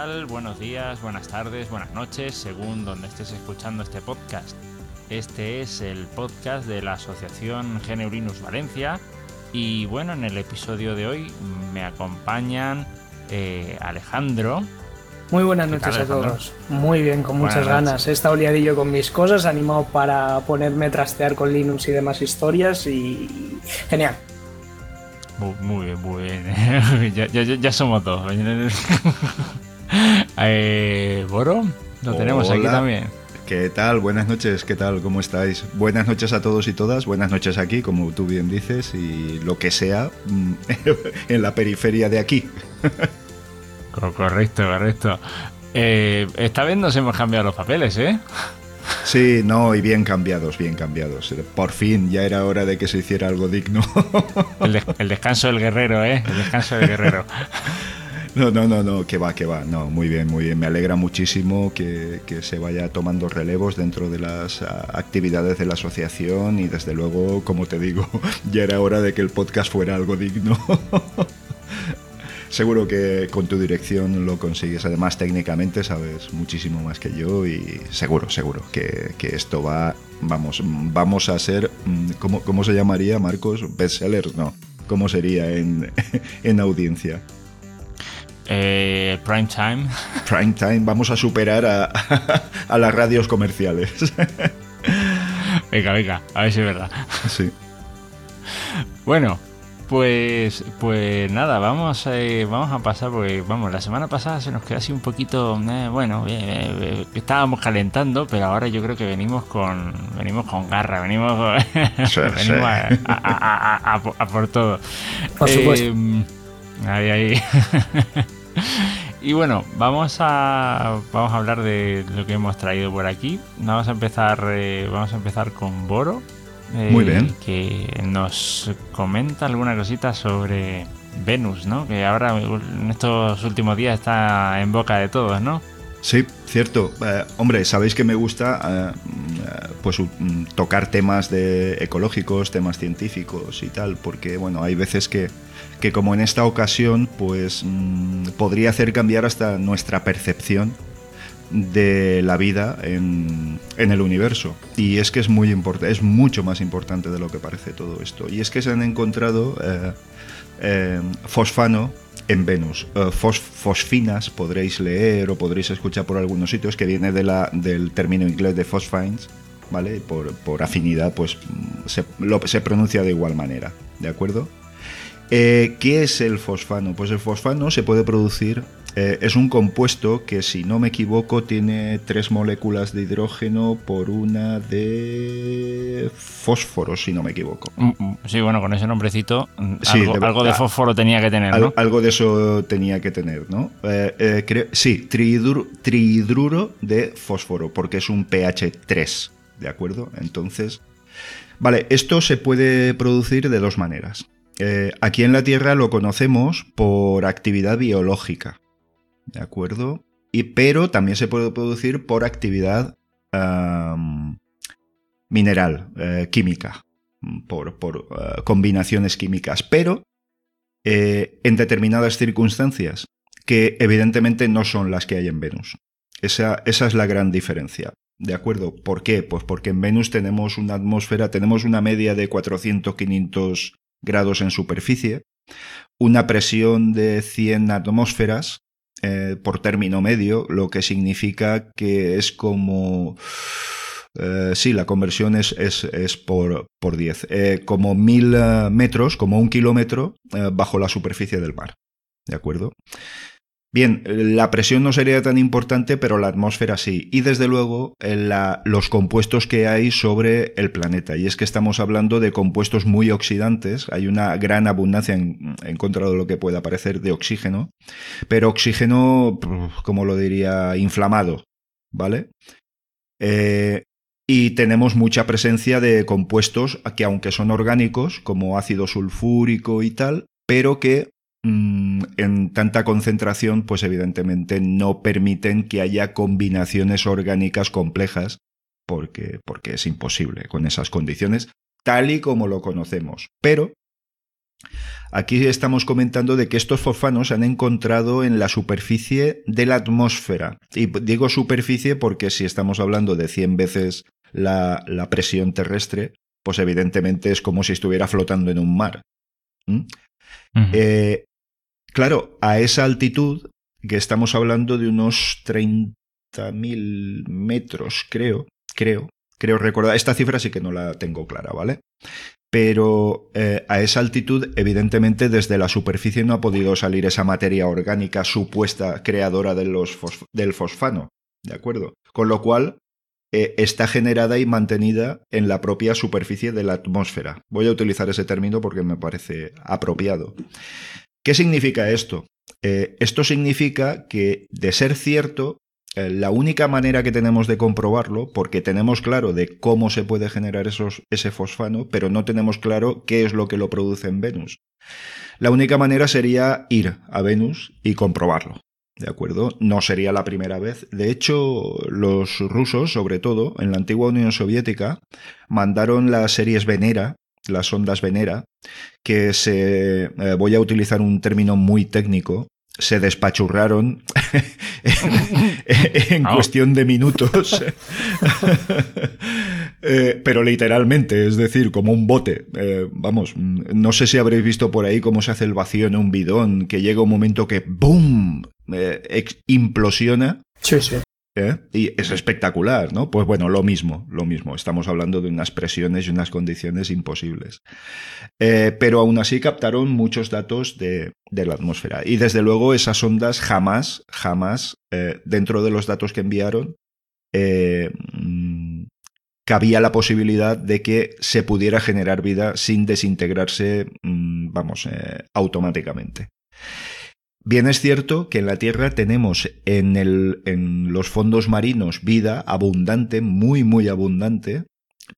Tal? Buenos días, buenas tardes, buenas noches, según donde estés escuchando este podcast. Este es el podcast de la Asociación GNU Linux Valencia y bueno, en el episodio de hoy me acompañan eh, Alejandro. Muy buenas ¿Qué noches tal, a todos. Muy bien, con Buenas muchas noches. ganas. He estado liadillo con mis cosas, animado para ponerme a trastear con Linux y demás historias y genial. Muy, bien, muy bien. ya, ya- ya- ya somos dos. eh, Boro, lo tenemos aquí Hola. también. ¿Qué tal? Buenas noches, ¿qué tal? ¿Cómo estáis? Buenas noches a todos y todas, buenas noches aquí, como tú bien dices, y lo que sea mm, en la periferia de aquí. Co- Correcto, correcto. Eh, esta vez nos hemos cambiado los papeles, ¿eh? Sí, no, y bien cambiados, bien cambiados. Por fin, ya era hora de que se hiciera algo digno. El, des- el descanso del guerrero, ¿eh? El descanso del guerrero. No, no, no, no, que va, que va. No, muy bien, muy bien. Me alegra muchísimo que, que se vaya tomando relevos dentro de las ah, actividades de la asociación y desde luego, como te digo, ya era hora de que el podcast fuera algo digno. Seguro que con tu dirección lo consigues. Además, técnicamente sabes muchísimo más que yo y seguro, seguro que, que esto va, vamos, vamos a ser, mm, ¿cómo, cómo se llamaría, Marcos? Bestsellers, no. ¿Cómo sería en, en audiencia? Eh, prime time. Prime Time, vamos a superar a, a las radios comerciales. Venga, venga, a ver si es verdad. Sí. Bueno, pues, pues nada, vamos, eh, vamos a pasar, porque vamos, la semana pasada se nos quedó así un poquito, eh, bueno, eh, eh, estábamos calentando, pero ahora yo creo que venimos con, venimos con garra, venimos, Sí, venimos sí. A, a- a- a- a por- a por todo. Por supuesto. Eh, ahí, ahí. Y bueno, vamos a vamos a hablar de lo que hemos traído por aquí. Vamos a empezar eh, vamos a empezar con Boro. eh, Muy bien. Que nos comenta alguna cosita sobre Venus, ¿no? Que ahora en estos últimos días está en boca de todos, ¿no? Sí, cierto. Eh, hombre, sabéis que me gusta eh, mm, pues mm, tocar temas de ecológicos, temas científicos y tal, porque bueno, hay veces que, que como en esta ocasión, pues mm, podría hacer cambiar hasta nuestra percepción de la vida en, en el universo. Y es que es muy importante, es mucho más importante de lo que parece todo esto. Y es que se han encontrado eh, eh, fosfano en Venus. Eh, fos- fosfinas podréis leer o podréis escuchar por algunos sitios que viene de la, del término inglés de phosphines, ¿vale? Por, por afinidad, pues se, se pronuncia de igual manera, ¿de acuerdo? Eh, ¿Qué es el fosfano? Pues el fosfano se puede producir, eh, es un compuesto que si no me equivoco tiene tres moléculas de hidrógeno por una de fósforo, si no me equivoco. Mm, mm, Sí, bueno, con ese nombrecito mm, Sí, algo, de- algo de ah, fósforo tenía que tener, ¿no? algo de eso tenía que tener, ¿no? Eh, eh, creo- sí, trihidru- trihidruro de fósforo, porque es un pH 3, ¿de acuerdo? Entonces, vale, esto se puede producir de dos maneras. Eh, aquí en la Tierra lo conocemos por actividad biológica, ¿de acuerdo? Y, pero también se puede producir por actividad mineral, eh, química, por, por, eh, combinaciones químicas. Pero en determinadas circunstancias, que evidentemente no son las que hay en Venus. Esa, esa es la gran diferencia. ¿De acuerdo? ¿Por qué? Pues porque en Venus tenemos una atmósfera, tenemos una media de 400-500 grados en superficie, una presión de 100 atmósferas eh, por término medio, lo que significa que es como... eh, sí, la conversión es, es, es por, por 10. Eh, como mil metros, como un kilómetro bajo la superficie del mar. ¿De acuerdo? Bien, la presión no sería tan importante, pero la atmósfera sí. Y desde luego los compuestos que hay sobre el planeta. Y es que estamos hablando de compuestos muy oxidantes. Hay una gran abundancia en, contra de lo que pueda parecer de oxígeno. Pero oxígeno, como lo diría, inflamado. ¿Vale? Eh, y tenemos mucha presencia de compuestos que aunque son orgánicos, como ácido sulfúrico y tal, pero que en tanta concentración, pues evidentemente no permiten que haya combinaciones orgánicas complejas, porque, porque es imposible con esas condiciones, tal y como lo conocemos. Pero Aquí estamos comentando de que estos fosfanos se han encontrado en la superficie de la atmósfera. Y digo superficie porque si estamos hablando de 100 veces la, presión terrestre, pues evidentemente es como si estuviera flotando en un mar. Claro, a esa altitud, que estamos hablando de unos 30.000 metros, creo, creo, creo recordar, esta cifra sí que no la tengo clara, ¿vale? Pero eh, a esa altitud, evidentemente, desde la superficie no ha podido salir esa materia orgánica supuesta creadora de los del fosfano, ¿de acuerdo? Con lo cual, eh, está generada y mantenida en la propia superficie de la atmósfera. Voy a utilizar ese término porque me parece apropiado. ¿Qué significa esto? Eh, esto significa que, de ser cierto, eh, la única manera que tenemos de comprobarlo, porque tenemos claro de cómo se puede generar esos, ese fosfano, pero no tenemos claro qué es lo que lo produce en Venus. La única manera sería ir a Venus y comprobarlo. ¿De acuerdo? No sería la primera vez. De hecho, los rusos, sobre todo, en la antigua Unión Soviética, mandaron las series Venera, las ondas Venera, que se, eh, voy a utilizar un término muy técnico, se despachurraron en, cuestión de minutos. Eh, pero literalmente, es decir, como un bote. Eh, vamos, no sé si habréis visto por ahí cómo se hace el vacío en un bidón, que llega un momento que ¡boom! implosiona. Sí, sí. ¿Eh? Y es espectacular, ¿no? Pues bueno, lo mismo, lo mismo. Estamos hablando de unas presiones y unas condiciones imposibles. Eh, pero aún así captaron muchos datos de, la atmósfera. Y desde luego esas ondas jamás, jamás, eh, dentro de los datos que enviaron, mm, cabía la posibilidad de que se pudiera generar vida sin desintegrarse, mm, vamos, automáticamente. Bien es cierto que en la Tierra tenemos en, el, en los fondos marinos vida abundante, muy, muy abundante,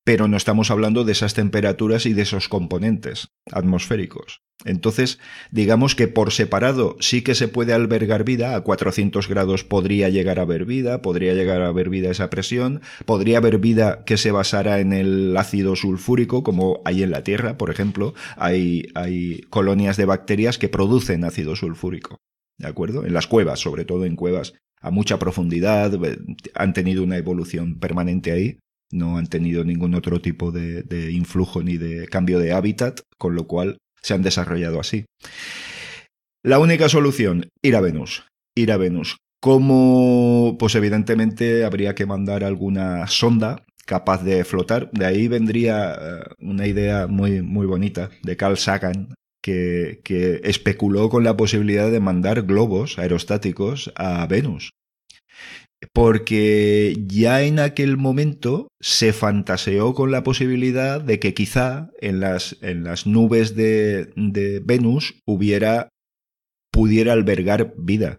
pero no estamos hablando de esas temperaturas y de esos componentes atmosféricos. Entonces, digamos que por separado sí que se puede albergar vida, a 400 grados podría llegar a haber vida, podría llegar a haber vida esa presión, podría haber vida que se basara en el ácido sulfúrico, como hay en la Tierra, por ejemplo, hay, hay colonias de bacterias que producen ácido sulfúrico, ¿de acuerdo? En las cuevas, sobre todo en cuevas a mucha profundidad, eh, han tenido una evolución permanente ahí, no han tenido ningún otro tipo de, influjo ni de cambio de hábitat, con lo cual se han desarrollado así. La única solución, ir a Venus. Ir a Venus. ¿Cómo? Pues evidentemente habría que mandar alguna sonda capaz de flotar. De ahí vendría eh, una idea muy, muy bonita de Carl Sagan, que, que especuló con la posibilidad de mandar globos aerostáticos a Venus porque ya en aquel momento se fantaseó con la posibilidad de que quizá en las, en las nubes de, Venus hubiera, pudiera albergar vida.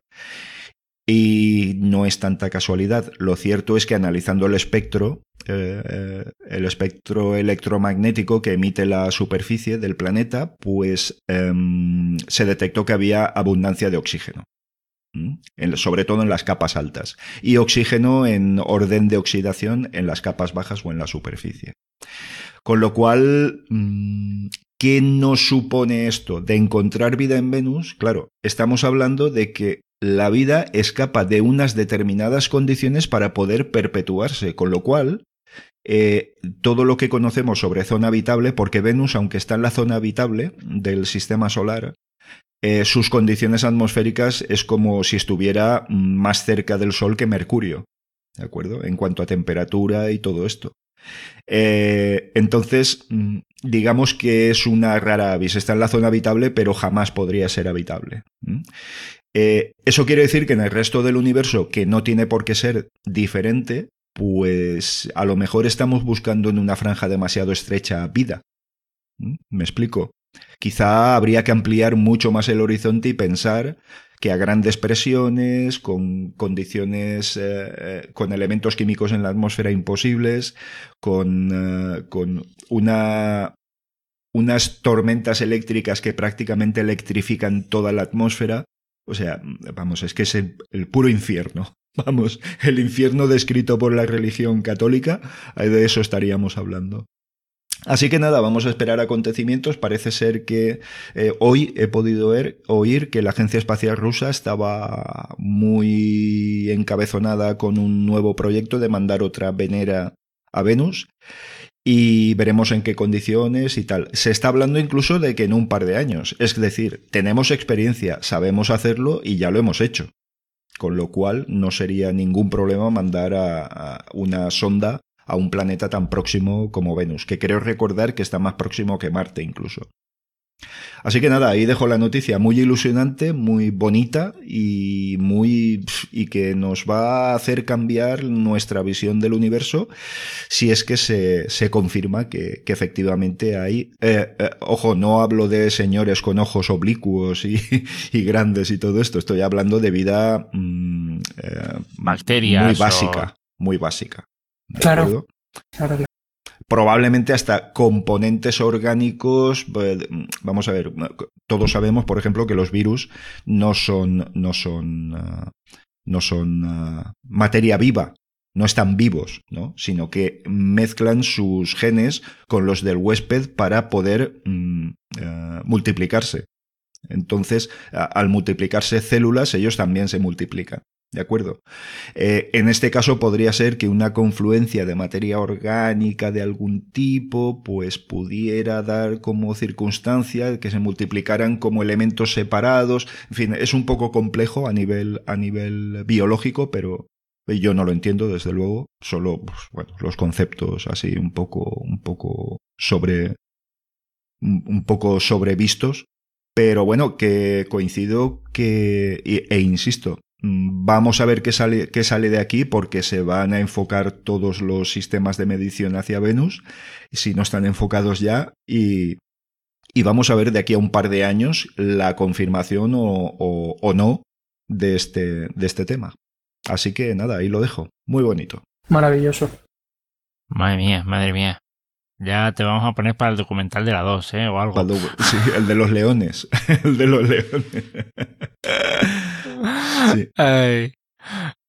Y no es tanta casualidad. Lo cierto es que analizando el espectro, eh, eh, el espectro electromagnético que emite la superficie del planeta, pues em, se detectó que había abundancia de oxígeno sobre todo en las capas altas, y oxígeno en orden de oxidación en las capas bajas o en la superficie. Con lo cual, mm, ¿qué nos supone esto de encontrar vida en Venus? Claro, estamos hablando de que la vida escapa de unas determinadas condiciones para poder perpetuarse, con lo cual eh, todo lo que conocemos sobre zona habitable, porque Venus, aunque está en la zona habitable del sistema solar, eh, sus condiciones atmosféricas es como si estuviera más cerca del Sol que Mercurio, ¿de acuerdo? En cuanto a temperatura y todo esto. Eh, entonces, mm, digamos que es una rara avis. Está en la zona habitable, pero jamás podría ser habitable. Eh, eso quiere decir que en el resto del universo, que no tiene por qué ser diferente, pues a lo mejor estamos buscando en una franja demasiado estrecha vida. ¿Me explico? Quizá habría que ampliar mucho más el horizonte y pensar que a grandes presiones, con condiciones, eh, eh, con elementos químicos en la atmósfera imposibles, con, eh, con una, unas tormentas eléctricas que prácticamente electrifican toda la atmósfera. O sea, vamos, es que es el, el puro infierno. Vamos, el infierno descrito por la religión católica, de eso estaríamos hablando. Así que nada, vamos a esperar acontecimientos. Parece ser que eh, hoy he podido ver, oír que la Agencia Espacial Rusa estaba muy encabezonada con un nuevo proyecto de mandar otra Venera a Venus y veremos en qué condiciones y tal. Se está hablando incluso de que en un par de años. Es decir, tenemos experiencia, sabemos hacerlo y ya lo hemos hecho. Con lo cual no sería ningún problema mandar a, a una sonda a un planeta tan próximo como Venus, que creo recordar que está más próximo que Marte incluso. Así que nada, ahí dejo la noticia muy ilusionante, muy bonita y muy y que nos va a hacer cambiar nuestra visión del universo si es que se, se confirma que, que, efectivamente hay. Eh, eh, ojo, no hablo de señores con ojos oblicuos y, y, grandes y todo esto. Estoy hablando de vida mm, eh, bacterias muy básica, o... muy básica. Claro, claro, claro. Probablemente hasta componentes orgánicos. Vamos a ver, todos sabemos, por ejemplo, que los virus no son, no son, uh, no son uh, materia viva, no están vivos, ¿no? sino que mezclan sus genes con los del huésped para poder mm, uh, multiplicarse. Entonces, al multiplicarse células, ellos también se multiplican. ¿De acuerdo? Eh, en este caso podría ser que una confluencia de materia orgánica de algún tipo, pues pudiera dar como circunstancia que se multiplicaran como elementos separados. En fin, es un poco complejo a nivel, a nivel biológico, pero yo no lo entiendo, desde luego. Solo, pues, bueno, los conceptos así un poco, un poco sobre, un poco sobrevistos. Pero bueno, que coincido que, e, e insisto, Vamos a ver qué sale, qué sale de aquí porque se van a enfocar todos los sistemas de medición hacia Venus, si no están enfocados ya, y, y vamos a ver de aquí a un par de años la confirmación o, o, o no de este, de este tema. Así que nada, ahí lo dejo. Muy bonito. Maravilloso. Madre mía, madre mía. Ya te vamos a poner para el documental de la 2, ¿eh? O algo. Sí, el de los leones. el de los leones. Sí. Ay.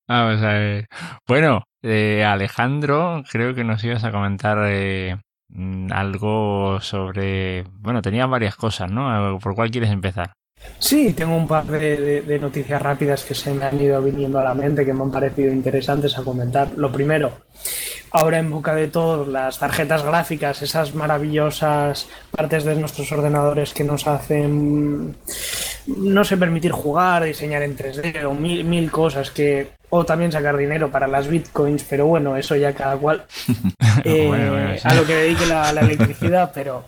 Vamos a ver. Bueno, eh, Alejandro, creo que nos ibas a comentar eh, algo sobre. Bueno, tenías varias cosas, ¿no? ¿Por cuál quieres empezar? Sí, tengo un par de, noticias rápidas que se me han ido viniendo a la mente que me han parecido interesantes a comentar. Lo primero, ahora en boca de todos las tarjetas gráficas, esas maravillosas partes de nuestros ordenadores que nos hacen, no sé, permitir jugar, diseñar en 3D o mil, mil cosas que o también sacar dinero para las bitcoins, pero bueno, eso ya cada cual eh, bueno, bueno, sí. a lo que dedique la, la electricidad, pero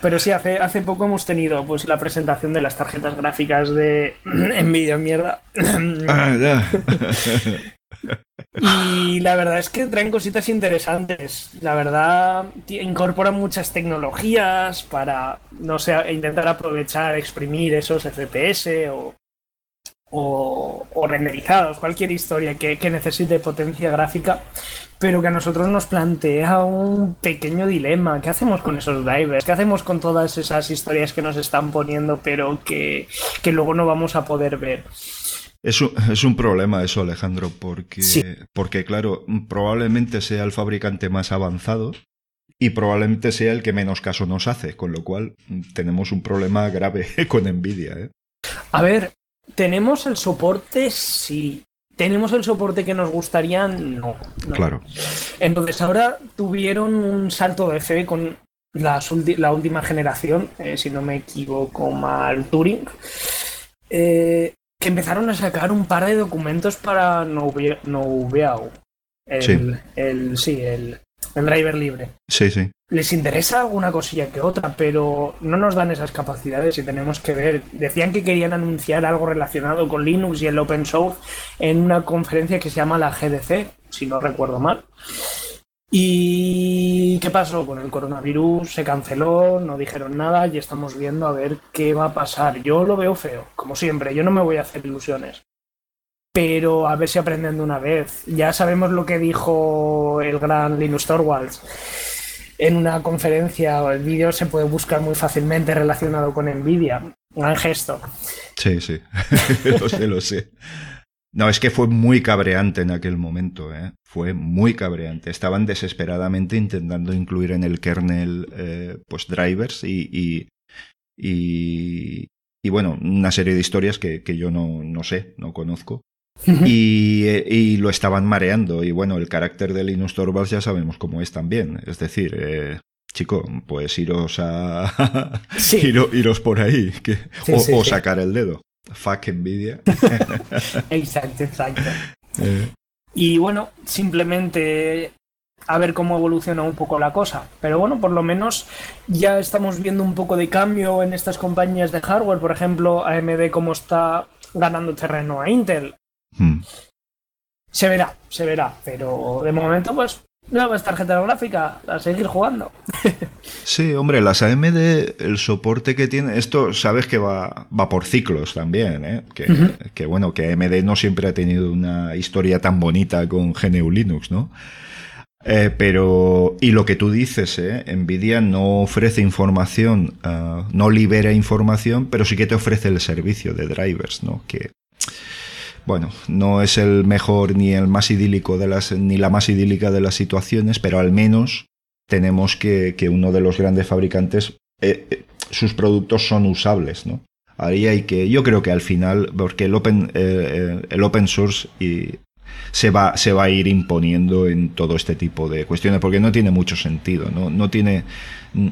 pero sí, hace, hace poco hemos tenido pues la presentación de las tarjetas gráficas de Nvidia mierda. Ah. Y la verdad es que traen cositas interesantes. La verdad, incorporan muchas tecnologías para, no sé, intentar aprovechar, exprimir esos FPS o, o, o renderizados, cualquier historia que, que, necesite potencia gráfica, pero que a nosotros nos plantea un pequeño dilema. ¿Qué hacemos con esos drivers? ¿Qué hacemos con todas esas historias que nos están poniendo, pero que, que luego no vamos a poder ver? Es un, es un, problema eso, Alejandro, porque, sí. porque, claro, probablemente sea el fabricante más avanzado y probablemente sea el que menos caso nos hace, con lo cual tenemos un problema grave con Nvidia. ¿eh? A ver, tenemos el soporte, sí. ¿Tenemos el soporte que nos gustaría? No. no. Claro. Entonces ahora tuvieron un salto de fe con la, la última generación, eh, si no me equivoco mal, Turing. Eh, que empezaron a sacar un par de documentos para Nouveau. El, sí. el, sí, el, el driver libre. Sí, sí. Les interesa alguna cosilla que otra, pero no nos dan esas capacidades y tenemos que ver. Decían que querían anunciar algo relacionado con Linux y el open source en una conferencia que se llama la GDC, si no recuerdo mal. ¿Y qué pasó? Con el coronavirus se canceló, no dijeron nada y estamos viendo a ver qué va a pasar. Yo lo veo feo, como siempre, yo no me voy a hacer ilusiones pero a ver si aprenden de una vez. Ya sabemos lo que dijo el gran Linus Torvalds en una conferencia, el vídeo se puede buscar muy fácilmente relacionado con Nvidia. Gran gesto. Sí, sí, lo sé, lo sé. No, es que fue muy cabreante en aquel momento, ¿eh? fue muy cabreante. Estaban desesperadamente intentando incluir en el kernel eh, pues drivers y, y, y, y, bueno, una serie de historias que, que yo no, no sé, no conozco y, y, lo estaban mareando. Y bueno, el carácter de Linus Torvalds ya sabemos cómo es también. Es decir, eh, chico, pues iros a. sí. iros por ahí. Que, sí, o, sí, o, sacar el dedo. Fuck envidia. exacto, exacto. Eh. Y bueno, simplemente a ver cómo evoluciona un poco la cosa. Pero bueno, por lo menos ya estamos viendo un poco de cambio en estas compañías de hardware. Por ejemplo, AMD cómo está ganando terreno a Intel. Hmm. Se verá, se verá, pero de momento, pues, nuevas tarjetas gráficas, a seguir jugando. sí, hombre, las AMD, el soporte que tiene, esto sabes que va, va por ciclos también, ¿eh? Que, uh -huh. que, bueno, que AMD no siempre ha tenido una historia tan bonita con GNU Linux, ¿no? Eh, pero, y lo que tú dices, ¿eh? Nvidia no ofrece información, uh, no libera información, pero sí que te ofrece el servicio de drivers, ¿no? Que, bueno, no es el mejor ni el más idílico de las, ni la más idílica de las situaciones, pero al menos tenemos que, uno de los grandes fabricantes, eh, eh, sus productos son usables, ¿no? Ahí hay que, yo creo que al final, porque el open, eh, el open source y se va, se va a ir imponiendo en todo este tipo de cuestiones, porque no tiene mucho sentido, ¿no? No tiene,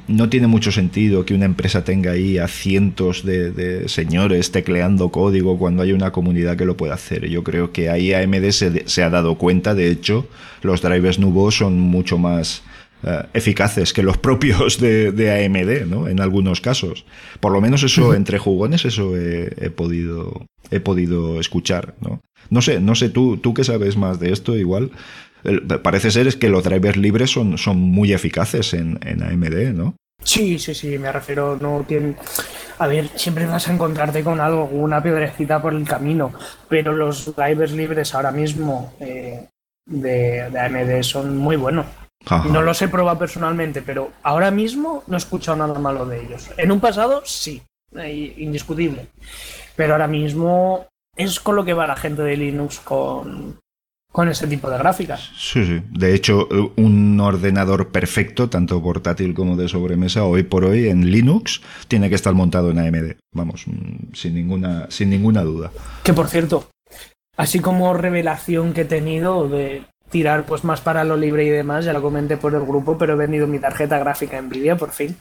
no tiene mucho sentido que una empresa tenga ahí a cientos de, señores tecleando código cuando hay una comunidad que lo puede hacer. Yo creo que ahí AMD se, se ha dado cuenta, de hecho, los drivers Nuvo son mucho más uh, eficaces que los propios de, de, AMD, ¿no? En algunos casos. Por lo menos eso, entre jugones, eso he, he, podido, he podido escuchar, ¿no? No sé, no sé, tú, tú que sabes más de esto, igual. Parece ser es que los drivers libres son, son muy eficaces en, en AMD, ¿no? Sí, sí, sí, me refiero, no tienen... A ver, siempre vas a encontrarte con algo, una piedrecita por el camino, pero los drivers libres ahora mismo eh, de, de, AMD son muy buenos. Ajá. No los he probado personalmente, pero ahora mismo no he escuchado nada malo de ellos. En un pasado, sí, indiscutible. Pero ahora mismo es con lo que va la gente de Linux con, con ese tipo de gráficas. Sí, sí. De hecho, un ordenador perfecto, tanto portátil como de sobremesa, hoy por hoy en Linux, tiene que estar montado en AMD. Vamos, mm, sin ninguna, sin ninguna duda. Que por cierto, así como revelación que he tenido de tirar pues más para lo libre y demás, ya lo comenté por el grupo, pero he vendido mi tarjeta gráfica Nvidia por fin.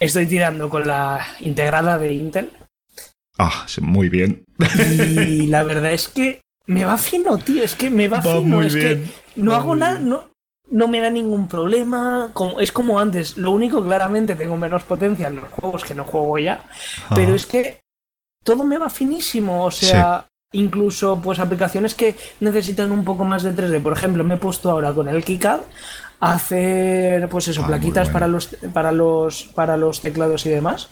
Estoy tirando con la integrada de Intel. Ah, muy bien. Y la verdad es que me va fino, tío. Es que me va, va fino. es bien. que no va hago nada, no, no me da ningún problema. Como, es como antes. Lo único, claramente, tengo menos potencia en los juegos que no juego ya. Ah. Pero es que todo me va finísimo. O sea. Incluso pues aplicaciones que necesitan un poco más de 3D. Por ejemplo, me he puesto ahora con el KiCad a hacer, pues eso, ah, plaquitas bueno. para los para los para los teclados y demás.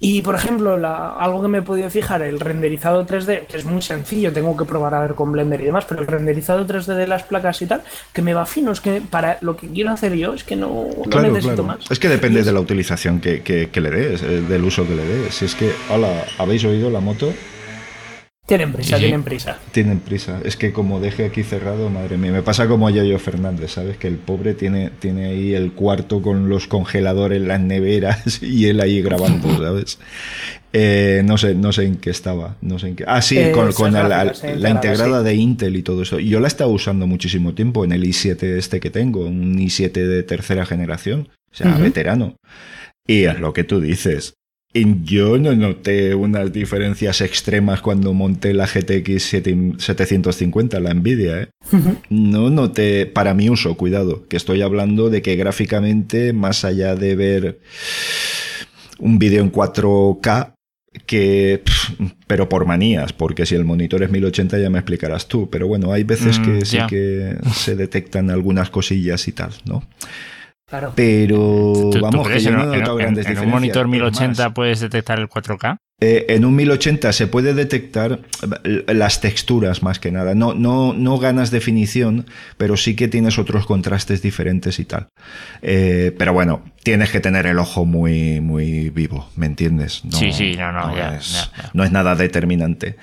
Y por ejemplo, la, algo que me he podido fijar, el renderizado 3D, que es muy sencillo, tengo que probar a ver con Blender y demás, pero el renderizado 3D de las placas y tal, que me va fino, es que para lo que quiero hacer yo es que no, claro, no necesito claro. más. Es que depende es... de la utilización que, que, que, le des, eh, del uso que le des. Si es que, hola, ¿habéis oído la moto? Tienen prisa, sí. tienen prisa. Tienen prisa. Es que como deje aquí cerrado, madre mía, me pasa como a Yayo Fernández, ¿sabes? Que el pobre tiene, tiene ahí el cuarto con los congeladores, las neveras y él ahí grabando, ¿sabes? Eh, no sé, no sé en qué estaba, no sé en qué. Ah, sí, eh, con, con la, la, la, integrada sí. de Intel y todo eso. Yo la he estado usando muchísimo tiempo en el i7 este que tengo, un i7 de tercera generación, o sea, uh -huh. veterano. Y es lo que tú dices, yo no noté unas diferencias extremas cuando monté la GTX 750, la Nvidia. ¿eh? No noté, para mi uso, cuidado, que estoy hablando de que gráficamente, más allá de ver un vídeo en 4K, que pero por manías, porque si el monitor es 1080 ya me explicarás tú, pero bueno, hay veces que mm, sí que se detectan algunas cosillas y tal, ¿no? Pero vamos, que yo no he notado grandes diferencias. ¿En un monitor 1080 puedes detectar el 4K? Eh, en un 1080 se puede detectar las texturas más que nada. No, no, no ganas definición, pero sí que tienes otros contrastes diferentes y tal. Eh, pero bueno, tienes que tener el ojo muy, muy vivo, ¿me entiendes? sí, sí, no, no, es, no es nada determinante.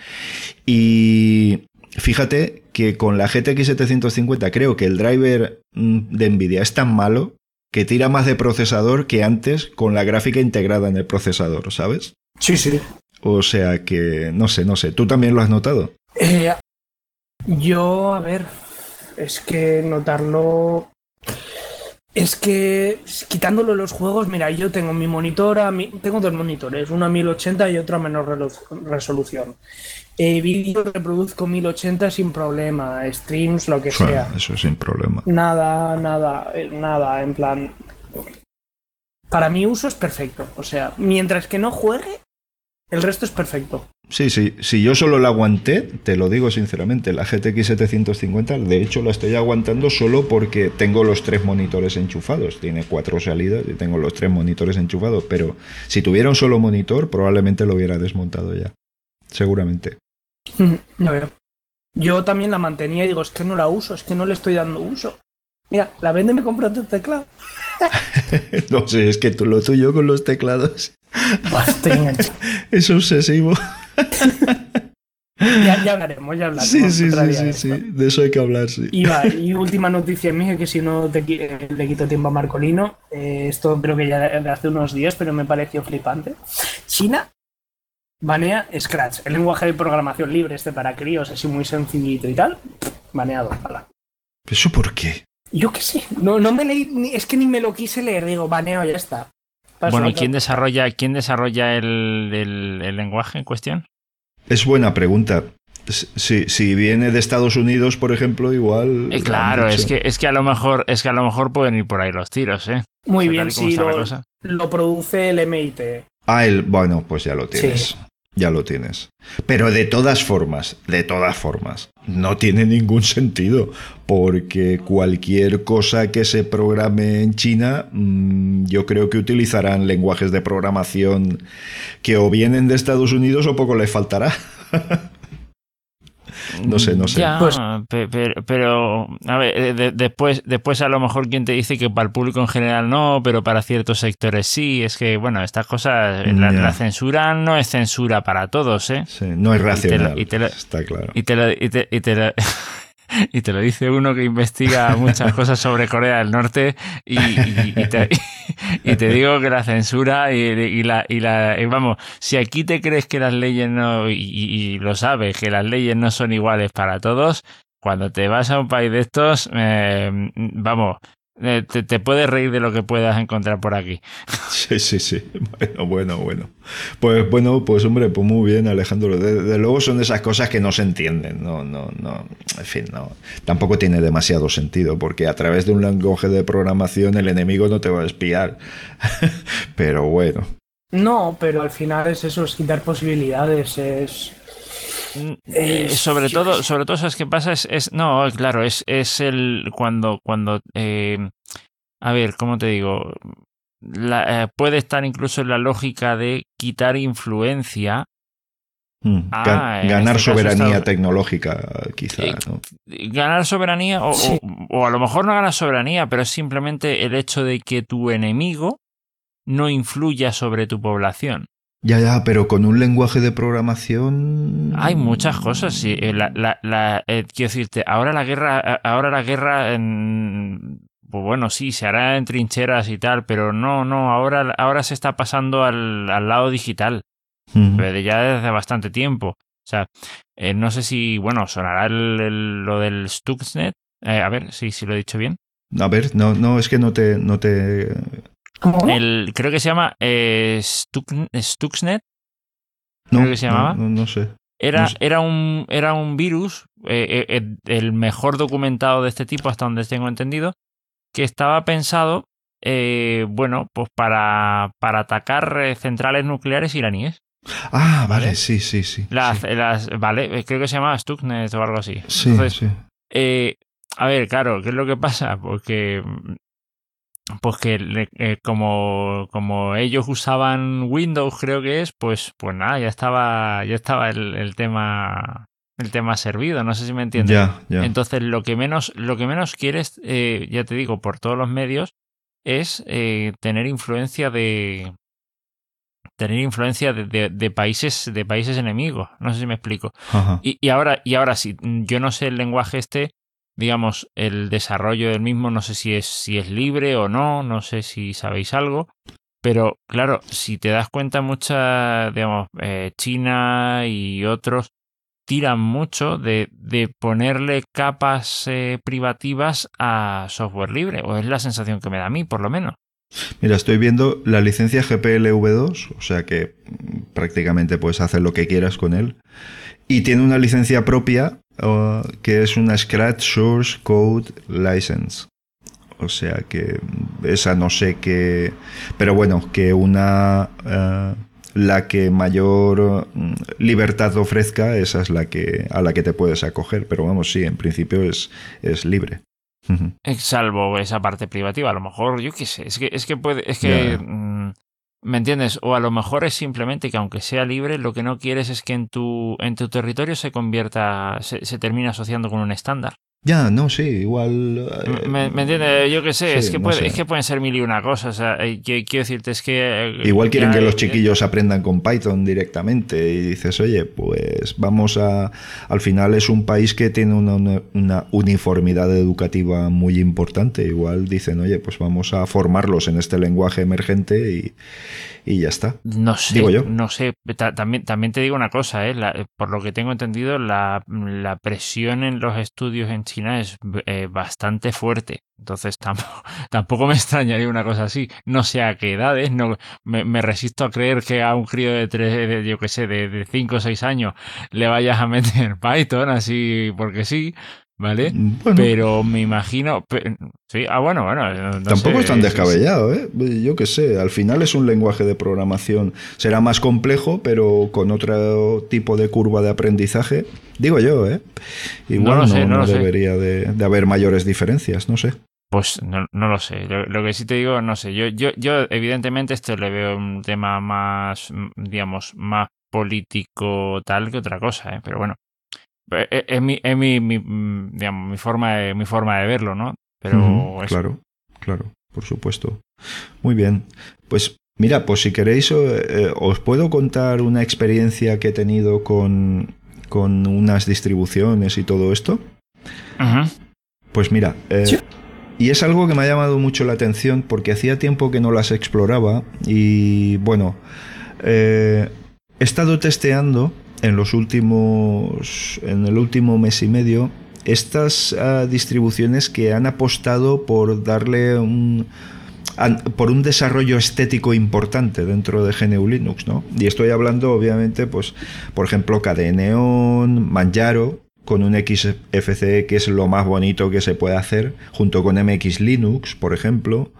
Y fíjate que con la GTX 750 creo que el driver mm, de Nvidia es tan malo que tira más de procesador que antes con la gráfica integrada en el procesador, ¿sabes? Sí, sí. O sea que, no sé, no sé, ¿tú también lo has notado? Eh, yo, a ver, es que notarlo... Es que quitándolo los juegos, mira, yo tengo mi monitor, a mi, tengo dos monitores, uno a 1080 y otro a menor resolución. Eh, vídeo reproduzco 1080 sin problema, streams, lo que sea. Eso sin problema. Nada, nada, eh, nada, en plan. Para mi uso es perfecto. O sea, mientras que no juegue, el resto es perfecto. Sí, sí, si yo solo la aguanté, te lo digo sinceramente, la GTX 750, de hecho la estoy aguantando solo porque tengo los tres monitores enchufados. Tiene cuatro salidas y tengo los tres monitores enchufados, pero si tuviera un solo monitor, probablemente lo hubiera desmontado ya. Seguramente. Yo también la mantenía y digo, es que no la uso, es que no le estoy dando uso. Mira, la vende y me compra tu teclado. no sé, es que tú, lo tuyo con los teclados. es obsesivo. ya, ya, hablaremos, ya hablaremos. Sí, sí, sí, sí, de eso hay que hablar, sí. Y, y última noticia mía, que si no te, le quito tiempo a Marcolino, eh, esto creo que ya de hace unos días, pero me pareció flipante. China banea Scratch, el lenguaje de programación libre este para críos, así muy sencillito y tal, baneado. ¿Eso por qué? Yo qué sé, no, no me leí, es que ni me lo quise leer, digo, baneo, ya está. Bueno, ¿y quién desarrolla, quién desarrolla el, el, lenguaje en cuestión? Es buena pregunta. Si, si, viene de Estados Unidos, por ejemplo, igual. Eh, claro, es que, es que a lo mejor, es que a lo mejor pueden ir por ahí los tiros, ¿eh? Muy bien, sí, lo, lo, produce el MIT. Ah, el, bueno, pues ya lo tienes. Ya lo tienes. Pero de todas formas, de todas formas, no tiene ningún sentido, porque cualquier cosa que se programe en China, mm, yo creo que utilizarán lenguajes de programación que o vienen de Estados Unidos o poco les faltará. No sé, no sé. Pues pero, a ver, eh, después, después a lo mejor quien te dice que para el público en general no, pero para ciertos sectores sí. Es que, bueno, estas cosas, la, censura no es censura para todos, ¿eh? Sí, no es racional, está claro. Y te, y te, y te y te lo dice uno que investiga muchas cosas sobre Corea del Norte y, te, digo que la censura y, la, y la vamos, si aquí te crees que las leyes no, y, lo sabes, que las leyes no son iguales para todos, cuando te vas a un país de estos, eh, vamos, eh, te, puedes reír de lo que puedas encontrar por aquí. Sí, sí, sí. Bueno, bueno, bueno. Pues bueno, pues hombre, pues muy bien, Alejandro. De, luego son esas cosas que no se entienden. No, no, no. En fin, no. Tampoco tiene demasiado sentido, porque a través de un lenguaje de programación el enemigo no te va a espiar. pero bueno. No, pero al final es eso, es quitar posibilidades, es eh, sobre todo, sobre todo, ¿sabes qué pasa? Es, es no, claro, es, es el cuando, cuando, eh, a ver, ¿cómo te digo? Eh, puede estar incluso en la lógica de quitar influencia. Mm, ganar este soberanía tecnológica, quizá. Ganar soberanía, o, o a lo mejor no ganar soberanía, pero es simplemente el hecho de que tu enemigo no influya sobre tu población. Ya, ya, pero con un lenguaje de programación. Hay muchas cosas, sí. Eh, la, la, la eh, quiero decirte, ahora la guerra, ahora la guerra, en, pues bueno, sí, se hará en trincheras y tal, pero no, no, ahora, ahora se está pasando al, al lado digital. Ya desde bastante tiempo. O sea, eh, no sé si, bueno, sonará el, lo del Stuxnet. a ver, si, si lo he dicho bien. A ver, no, no, es que no te, no te El, creo que se llama eh, Stuxnet. No, creo que se llamaba. No, no sé. Era, No sé. era, un, era un virus, eh, eh, el mejor documentado de este tipo, hasta donde tengo entendido, que estaba pensado, eh, bueno, pues para, para atacar eh, centrales nucleares iraníes. Ah, vale, ¿Vale? sí, sí, sí. Las, sí. las, vale, eh, creo que se llamaba Stuxnet o algo así. Sí, Entonces, sí. eh, a ver, claro, ¿qué es lo que pasa? Porque pues que eh, como, como ellos usaban Windows, creo que es, pues, pues nada, ya estaba, ya estaba el, el tema el tema servido, no sé si me entiendes. Entonces, lo que menos, lo que menos quieres, eh, ya te digo, por todos los medios, es eh, tener influencia de tener influencia de, de- de países de países enemigos. No sé si me explico. Y ahora, y ahora sí, yo no sé el lenguaje este, digamos, el desarrollo del mismo, no sé si es, si es libre o no, no sé si sabéis algo. Pero claro, si te das cuenta, mucha, digamos, eh, China y otros tiran mucho de, de ponerle capas eh, privativas a software libre, o es la sensación que me da a mí, por lo menos. Mira, estoy viendo la licencia GPLv2, o sea que mm, prácticamente puedes hacer lo que quieras con él. Y tiene una licencia propia uh, que es una Scratch Source Code License. O sea que esa no sé qué. Pero bueno, que una. eh, la que mayor mm, libertad ofrezca, esa es la que a la que te puedes acoger. Pero vamos, sí, en principio es, es libre. Salvo esa parte privativa, a lo mejor, yo qué sé, es que, es que puede, es que, mm, ¿me entiendes? O a lo mejor es simplemente que aunque sea libre, lo que no quieres es que en tu, en tu territorio se convierta, se, se termine asociando con un estándar. Ya, no, sí, igual. eh, ¿Me, me entiendes? Yo qué sé, sí, es, que no puede, sé. es que pueden ser mil y una cosa, o sea, eh, quiero decirte, es que... eh, Igual quieren ya- que los chiquillos aprendan con Python directamente y dices, oye, pues vamos a... Al final es un país que tiene una, una- uniformidad educativa muy importante. Igual dicen, oye, pues vamos a formarlos en este lenguaje emergente y, y ya está. No sé, Digo yo. no sé. Ta- También, también te digo una cosa, ¿eh? La- por lo que tengo entendido, la, la presión en los estudios en China es eh, bastante fuerte. Entonces tampoco, tampoco me extrañaría una cosa así. No sé a qué edades, no, me, resisto a creer que a un crío de tres, de, yo qué sé, de 5 o 6 años le vayas a meter Python así porque sí, ¿vale? Bueno, Pero me imagino... sí, ah, bueno, bueno. no- no tampoco sé, es tan descabellado, ¿eh? Yo qué sé, al final es un lenguaje de programación. Será más complejo, pero con otro tipo de curva de aprendizaje. Digo yo, ¿eh? Igual No no, lo sé, no no lo sé. debería de, de haber mayores diferencias, no sé. Pues no, no lo sé. Lo, lo que sí te digo, no sé. Yo, yo, yo, evidentemente, esto le veo un tema más, digamos, más político tal que otra cosa, ¿eh? Pero bueno. Eh, Es mi, es mi, mi, mm, digamos, mi forma de, mi forma de verlo, ¿no? Pero eso. claro, claro, por supuesto. Muy bien. Pues mira, pues si queréis, eh, eh, os puedo contar una experiencia que he tenido con, con unas distribuciones y todo esto. Ujú. Pues mira, eh, Sí. y es algo que me ha llamado mucho la atención porque hacía tiempo que no las exploraba y bueno, eh, he estado testeando en los últimos, en el último mes y medio estas ah, distribuciones que han apostado por darle un por un desarrollo estético importante dentro de GNU Linux, ¿no? Y estoy hablando, obviamente, pues, por ejemplo, Cadeneon, Manjaro, con un XFCE que es lo más bonito que se puede hacer, junto con MX Linux, por ejemplo,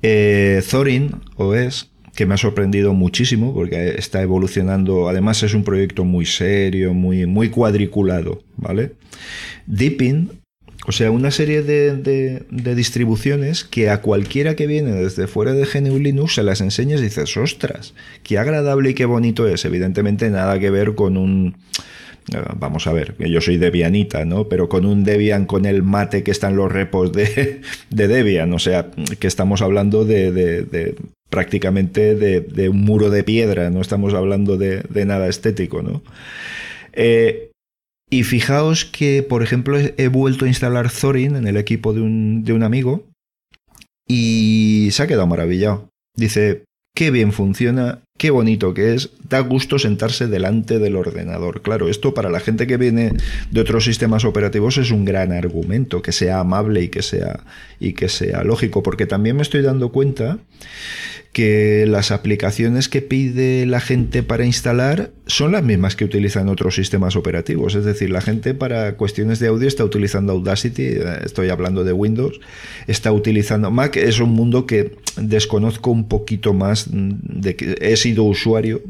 eh, Thorin OS, que me ha sorprendido muchísimo porque está evolucionando, además es un proyecto muy serio, muy, muy cuadriculado, ¿vale? Deepin, o sea, una serie de, de- distribuciones que a cualquiera que viene desde fuera de GNU Linux se las enseñas y dices, ostras, qué agradable y qué bonito es. Evidentemente nada que ver con un... eh, Vamos a ver, yo soy Debianita, ¿no? Pero con un Debian con el mate que está en los repos de, de Debian, o sea, que estamos hablando de prácticamente de, un muro de piedra, no estamos hablando de, nada estético, ¿no? Eh, y fijaos que, por ejemplo, he he vuelto a instalar Thorin en el equipo de un, de un amigo y se ha quedado maravillado. Dice, qué bien funciona qué bonito que es, da gusto sentarse delante del ordenador. Claro, esto para la gente que viene de otros sistemas operativos es un gran argumento, que sea amable y que sea, y que sea lógico, porque también me estoy dando cuenta que las aplicaciones que pide la gente para instalar son las mismas que utilizan otros sistemas operativos. Es decir, la gente para cuestiones de audio está utilizando Audacity, eh, estoy hablando de Windows, está utilizando Mac, es un mundo que desconozco un poquito más de que he sido usuario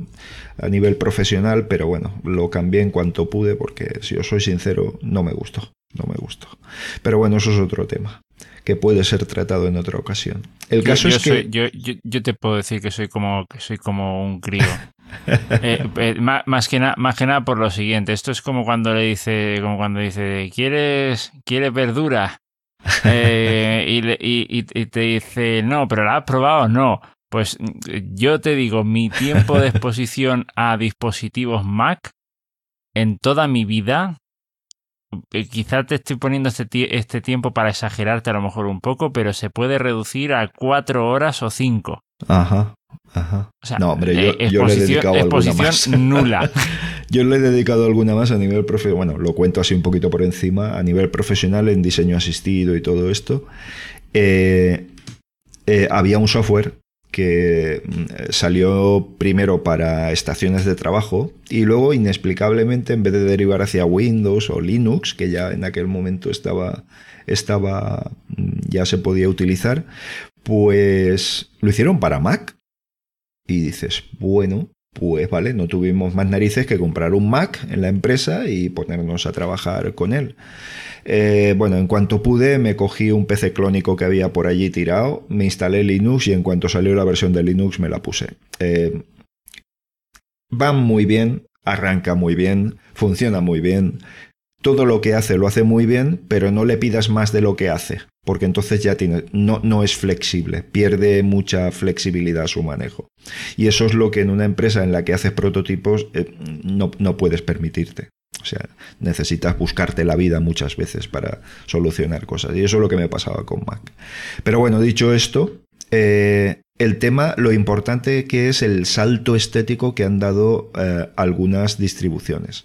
a nivel profesional, pero bueno, lo cambié en cuanto pude porque si os soy sincero, no me gustó, no me gustó. Pero bueno, eso es otro tema que puede ser tratado en otra ocasión. El caso es que yo, yo, te puedo decir que soy como que soy como un crío. Eh, eh, más, que más que nada por lo siguiente. Esto es como cuando le dice, como cuando dice, ¿quieres, ¿quieres verdura? Eh, y, y, te dice, no, pero ¿la has probado? No. Pues yo te digo, mi tiempo de exposición a dispositivos Mac en toda mi vida eh, quizá te estoy poniendo este, este, tiempo para exagerarte a lo mejor un poco, pero se puede reducir a cuatro horas o cinco. Ajá, ajá. no, hombre, yo, eh, le he dedicado alguna más. nula. yo le he dedicado alguna más a nivel profesional, bueno, lo cuento así un poquito por encima, a nivel profesional en diseño asistido y todo esto. Eh, había un software que mm, salió primero para estaciones de trabajo y luego inexplicablemente en vez de derivar hacia Windows o Linux, que ya en aquel momento estaba, estaba mm, ya se podía utilizar, pues lo hicieron para Mac. Y dices, bueno, pues vale, no tuvimos más narices que comprar un Mac en la empresa y ponernos a trabajar con él. Eh, bueno, en cuanto pude, me cogí un PC clónico que había por allí tirado, me instalé Linux y en cuanto salió la versión de Linux me la puse. Eh, va muy bien, arranca muy bien, funciona muy bien. Todo lo que hace lo hace muy bien, pero no le pidas más de lo que hace, porque entonces ya tiene, no, no es flexible, pierde mucha flexibilidad su manejo. Y eso es lo que en una empresa en la que haces prototipos eh, no, no puedes permitirte. O sea, necesitas buscarte la vida muchas veces para solucionar cosas. Y eso es lo que me pasaba con Mac. Pero bueno, dicho esto, eh, el tema, lo importante que es el salto estético que han dado eh, algunas distribuciones.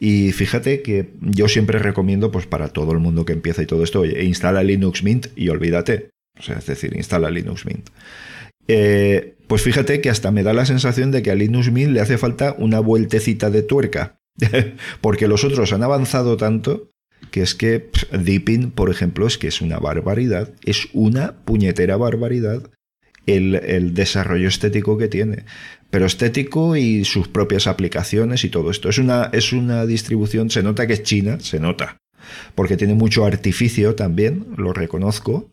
Y fíjate que yo siempre recomiendo, pues para todo el mundo que empieza y todo esto, oye, instala Linux Mint y olvídate. O sea, es decir, instala Linux Mint. Eh, pues fíjate que hasta me da la sensación de que a Linux Mint le hace falta una vueltecita de tuerca Porque los otros han avanzado tanto que es que Deepin, por ejemplo, es que es una barbaridad, es una puñetera barbaridad el, desarrollo estético que tiene. Pero estético y sus propias aplicaciones y todo esto. Es una, es una distribución, se nota que es china, se nota, porque tiene mucho artificio también, lo reconozco,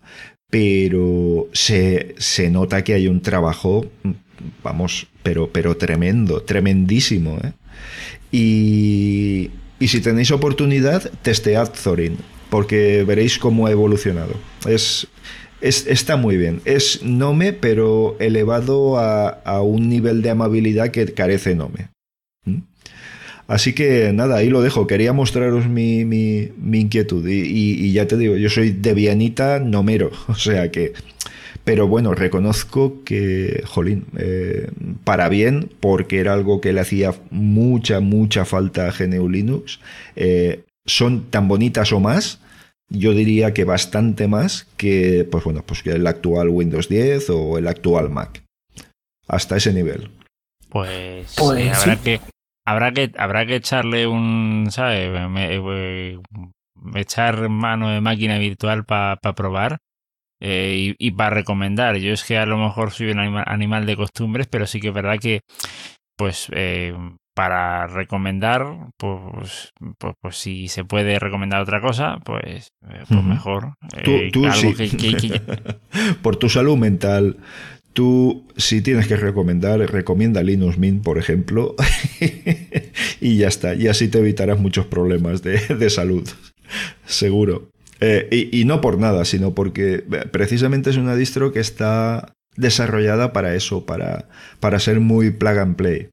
pero se, se nota que hay un trabajo, vamos, pero, pero tremendo, tremendísimo. ¿eh? Y, si tenéis oportunidad, testead Thorin, porque veréis cómo ha evolucionado. Es, está muy bien. Es Nome, pero elevado a, un nivel de amabilidad que carece Nome. ¿Mm? Así que nada, ahí lo dejo. Quería mostraros mi, inquietud. Y, y, ya te digo, yo soy debianita nomero. O sea que pero bueno, reconozco que, jolín, eh, para bien, porque era algo que le hacía mucha, mucha falta a GNU Linux, eh, son tan bonitas o más, yo diría que bastante más que, pues bueno, pues que el actual Windows 10 o el actual Mac. Hasta ese nivel. Pues, pues habrá que habrá que habrá que echarle un, ¿sabes? Eh, echar mano de máquina virtual para probar eh, y, para recomendar. Yo es que a lo mejor soy un animal, de costumbres, pero sí que es verdad que, pues, eh, para recomendar, pues, pues, pues, si se puede recomendar otra cosa, pues, pues mejor. Tú, sí. Por tu salud mental. Tú, si tienes que recomendar, recomienda Linux Mint, por ejemplo, y ya está. Y así te evitarás muchos problemas de, de salud. Seguro. Eh, y, no por nada, sino porque eh, precisamente es una distro que está desarrollada para eso, para, para ser muy plug and play.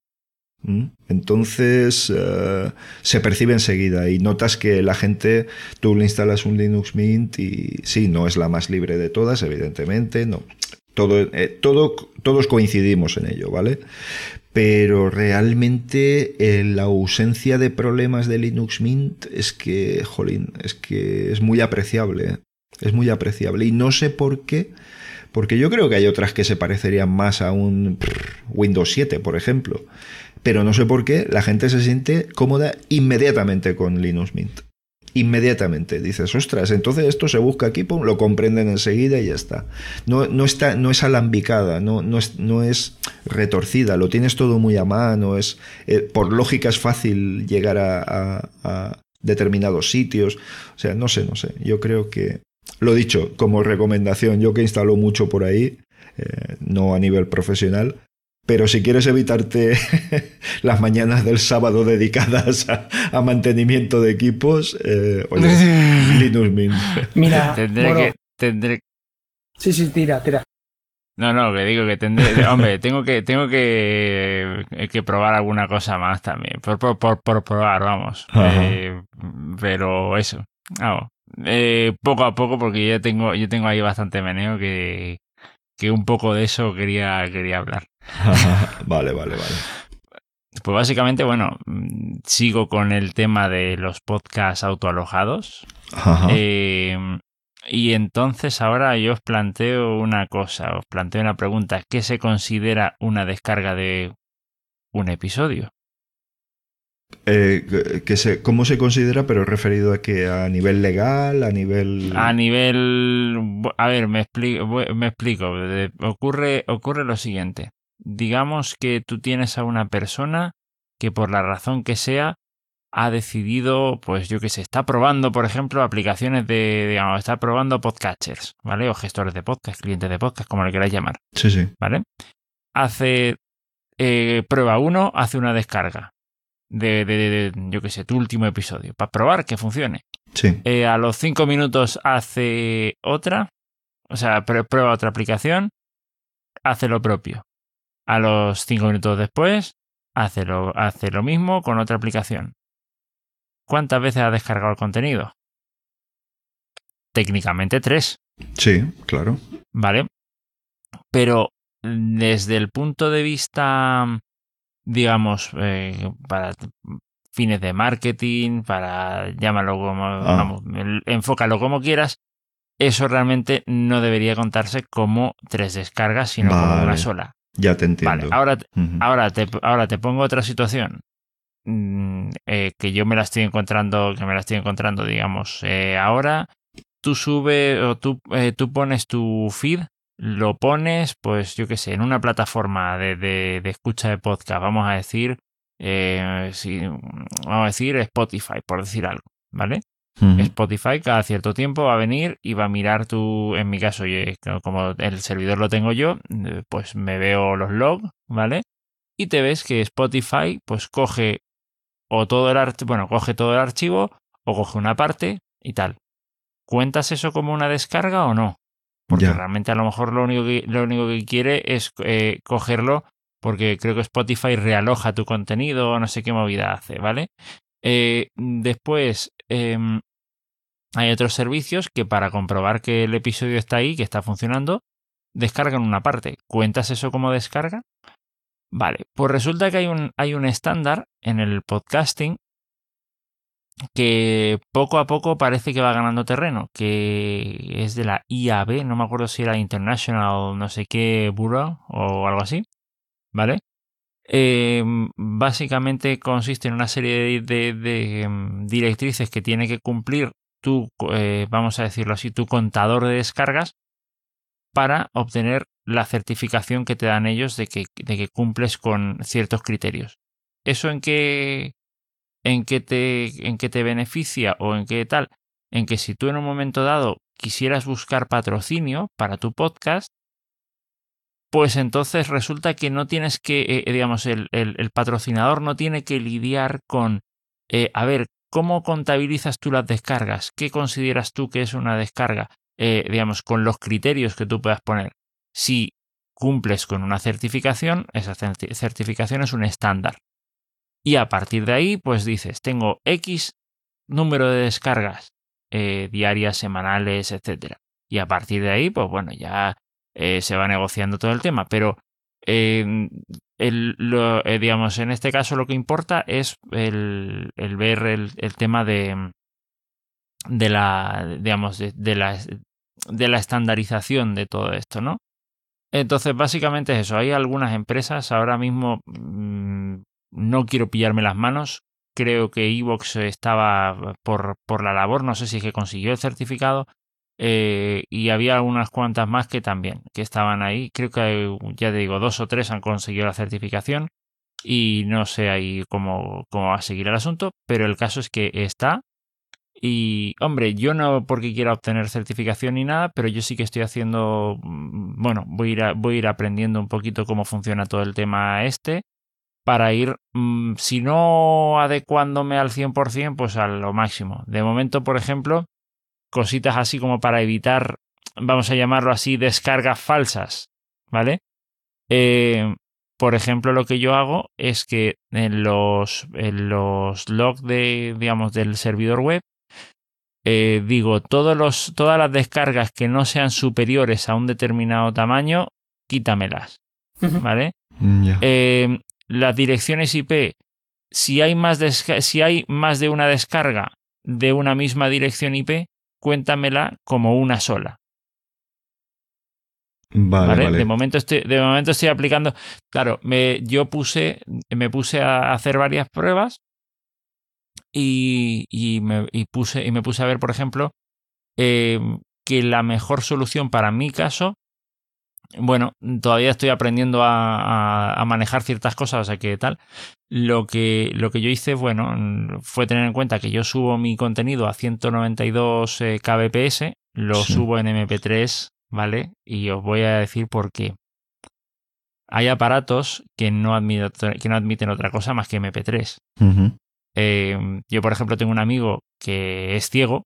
Entonces eh, se percibe enseguida y notas que la gente, tú le instalas un Linux Mint y sí, no es la más libre de todas, evidentemente, no. Todo, eh, todo, todos coincidimos en ello, ¿vale? Pero realmente eh, la ausencia de problemas de Linux Mint es que, jolín, es que es muy apreciable. Es muy apreciable. Y no sé por qué, porque yo creo que hay otras que se parecerían más a un Windows 7, por ejemplo. Pero no sé por qué la gente se siente cómoda inmediatamente con Linux Mint inmediatamente. Dices, ostras, entonces esto se busca aquí, lo comprenden enseguida y ya está. No, no, está, no es alambicada, no, no, es, no es retorcida, lo tienes todo muy a mano, es, eh, por lógica es fácil llegar a, determinados sitios. O sea, no sé, no sé. Yo creo que, lo dicho, como recomendación, yo que instalo mucho por ahí, eh, no a nivel profesional, pero si quieres evitarte las mañanas del sábado dedicadas a, mantenimiento de equipos, eh, oye, Linux Mint. Mira, tendré que. Tendré... Sí, sí, tira, tira. No, no, que digo que tendré. Hombre, tengo que, tengo que, eh, que probar alguna cosa más también. Por, por, por, probar, vamos. Eh, pero eso. Vamos. Eh, poco a poco, porque ya tengo, yo tengo ahí bastante meneo que, que un poco de eso quería, quería hablar. vale, vale, vale. Pues básicamente, bueno, sigo con el tema de los podcasts autoalojados. Eh, y entonces ahora yo os planteo una cosa, os planteo una pregunta. ¿Qué se considera una descarga de un episodio? Eh, que se, ¿Cómo se considera? Pero referido a que a nivel legal, a nivel... A nivel... A ver, me explico. Me explico. Ocurre, ocurre lo siguiente. Digamos que tú tienes a una persona que por la razón que sea ha decidido, pues yo que sé, está probando, por ejemplo, aplicaciones de, digamos, está probando podcasters, ¿vale? O gestores de podcast, clientes de podcast, como le queráis llamar. Sí, sí. ¿Vale? Hace eh, prueba uno, hace una descarga de, de, yo qué sé, tu último episodio, para probar que funcione. Sí. Eh, a los cinco minutos hace otra, o sea, prueba otra aplicación, hace lo propio. A los cinco minutos después, hace lo, hace lo mismo con otra aplicación. ¿Cuántas veces ha descargado el contenido? Técnicamente tres. Sí, claro. Vale. Pero desde el punto de vista digamos, eh, para fines de marketing, para llámalo como, ah. vamos, enfócalo como quieras, eso realmente no debería contarse como tres descargas, sino como una sola. Ya te entiendo. Vale, ahora, ahora, te, ahora te pongo otra situación mm, eh, que yo me la estoy encontrando, que me la estoy encontrando, digamos, eh, ahora tú subes o tú, tú pones tu feed lo pones, pues yo qué sé, en una plataforma de, de, escucha de podcast, vamos a decir, eh, si, vamos a decir Spotify, por decir algo, ¿vale? Spotify cada cierto tiempo va a venir y va a mirar tu, en mi caso, como el servidor lo tengo yo, eh, pues me veo los logs, ¿vale? Y te ves que Spotify pues coge o todo el bueno, coge todo el archivo o coge una parte y tal. ¿Cuentas eso como una descarga o no? Porque realmente a lo mejor lo único que, lo único que quiere es eh, cogerlo porque creo que Spotify realoja tu contenido o no sé qué movida hace, ¿vale? Eh, después em, hay otros servicios que para comprobar que el episodio está ahí, que está funcionando, descargan una parte. ¿Cuentas eso como descarga? Vale, pues resulta que hay un, hay un estándar en el podcasting que poco a poco parece que va ganando terreno, que es de la IAB, no me acuerdo si era International no sé qué Bureau o algo así, ¿vale? Em, básicamente consiste en una serie de, em, directrices que tiene que cumplir tu, eh, vamos a decirlo así, tu contador de descargas para obtener la certificación que te dan ellos de que, de que cumples con ciertos criterios. ¿Eso en qué, en qué te, en te beneficia o en qué tal, en que si tú en un momento dado quisieras buscar patrocinio para tu podcast, pues entonces resulta que no tienes que, eh, digamos, el, el, patrocinador no tiene que lidiar con, eh, a ver, ¿cómo contabilizas tú las descargas? ¿Qué consideras tú que es una descarga? Eh, digamos, con los criterios que tú puedas poner. Si cumples con una certificación, esa certificación es un estándar. Y a partir de ahí, pues dices, tengo X número de descargas eh, diarias, semanales, etc. Y a partir de ahí, pues bueno, ya se va negociando todo el tema, pero el, digamos, en este caso lo que importa es el, ver el, tema de, de la, digamos, de, la, de la estandarización de todo esto, ¿no? Entonces, básicamente es eso. Hay algunas empresas ahora mismo, mm, no quiero pillarme las manos, creo que Evox estaba por, por la labor, no sé si es que consiguió el certificado, eh, y había unas cuantas más que también, que estaban ahí. Creo que ya te digo, dos o tres han conseguido la certificación y no sé ahí cómo, cómo va a seguir el asunto, pero el caso es que está. Y, hombre, yo no porque quiera obtener certificación ni nada, pero yo sí que estoy haciendo, mm, bueno, voy a ir, voy a ir aprendiendo un poquito cómo funciona todo el tema este para ir, mm, si no adecuándome al 100%, pues a lo máximo. De momento, por ejemplo, cositas así como para evitar, vamos a llamarlo así, descargas falsas, ¿vale? Eh, por ejemplo, lo que yo hago es que en los, en los logs de, digamos, del servidor web, eh, digo, todos los, todas las descargas que no sean superiores a un determinado tamaño, quítamelas, ¿vale? Eh, las direcciones IP, si hay, más si hay más de una descarga de una misma dirección IP, cuéntamela como una sola. Vale, De, momento estoy, de momento estoy aplicando. Claro, me, yo puse, me puse a hacer varias pruebas y, y, me, puse, y me puse a ver, por ejemplo, em, que la mejor solución para mi caso, bueno, todavía estoy aprendiendo a, a, manejar ciertas cosas, o sea que tal, lo que, lo que yo hice, bueno, fue tener en cuenta que yo subo mi contenido a 192 eh, kbps, lo subo en MP3, ¿vale? Y os voy a decir por qué. Hay aparatos que no, admiten, que no admiten otra cosa más que MP3. Eh, yo, por ejemplo, tengo un amigo que es ciego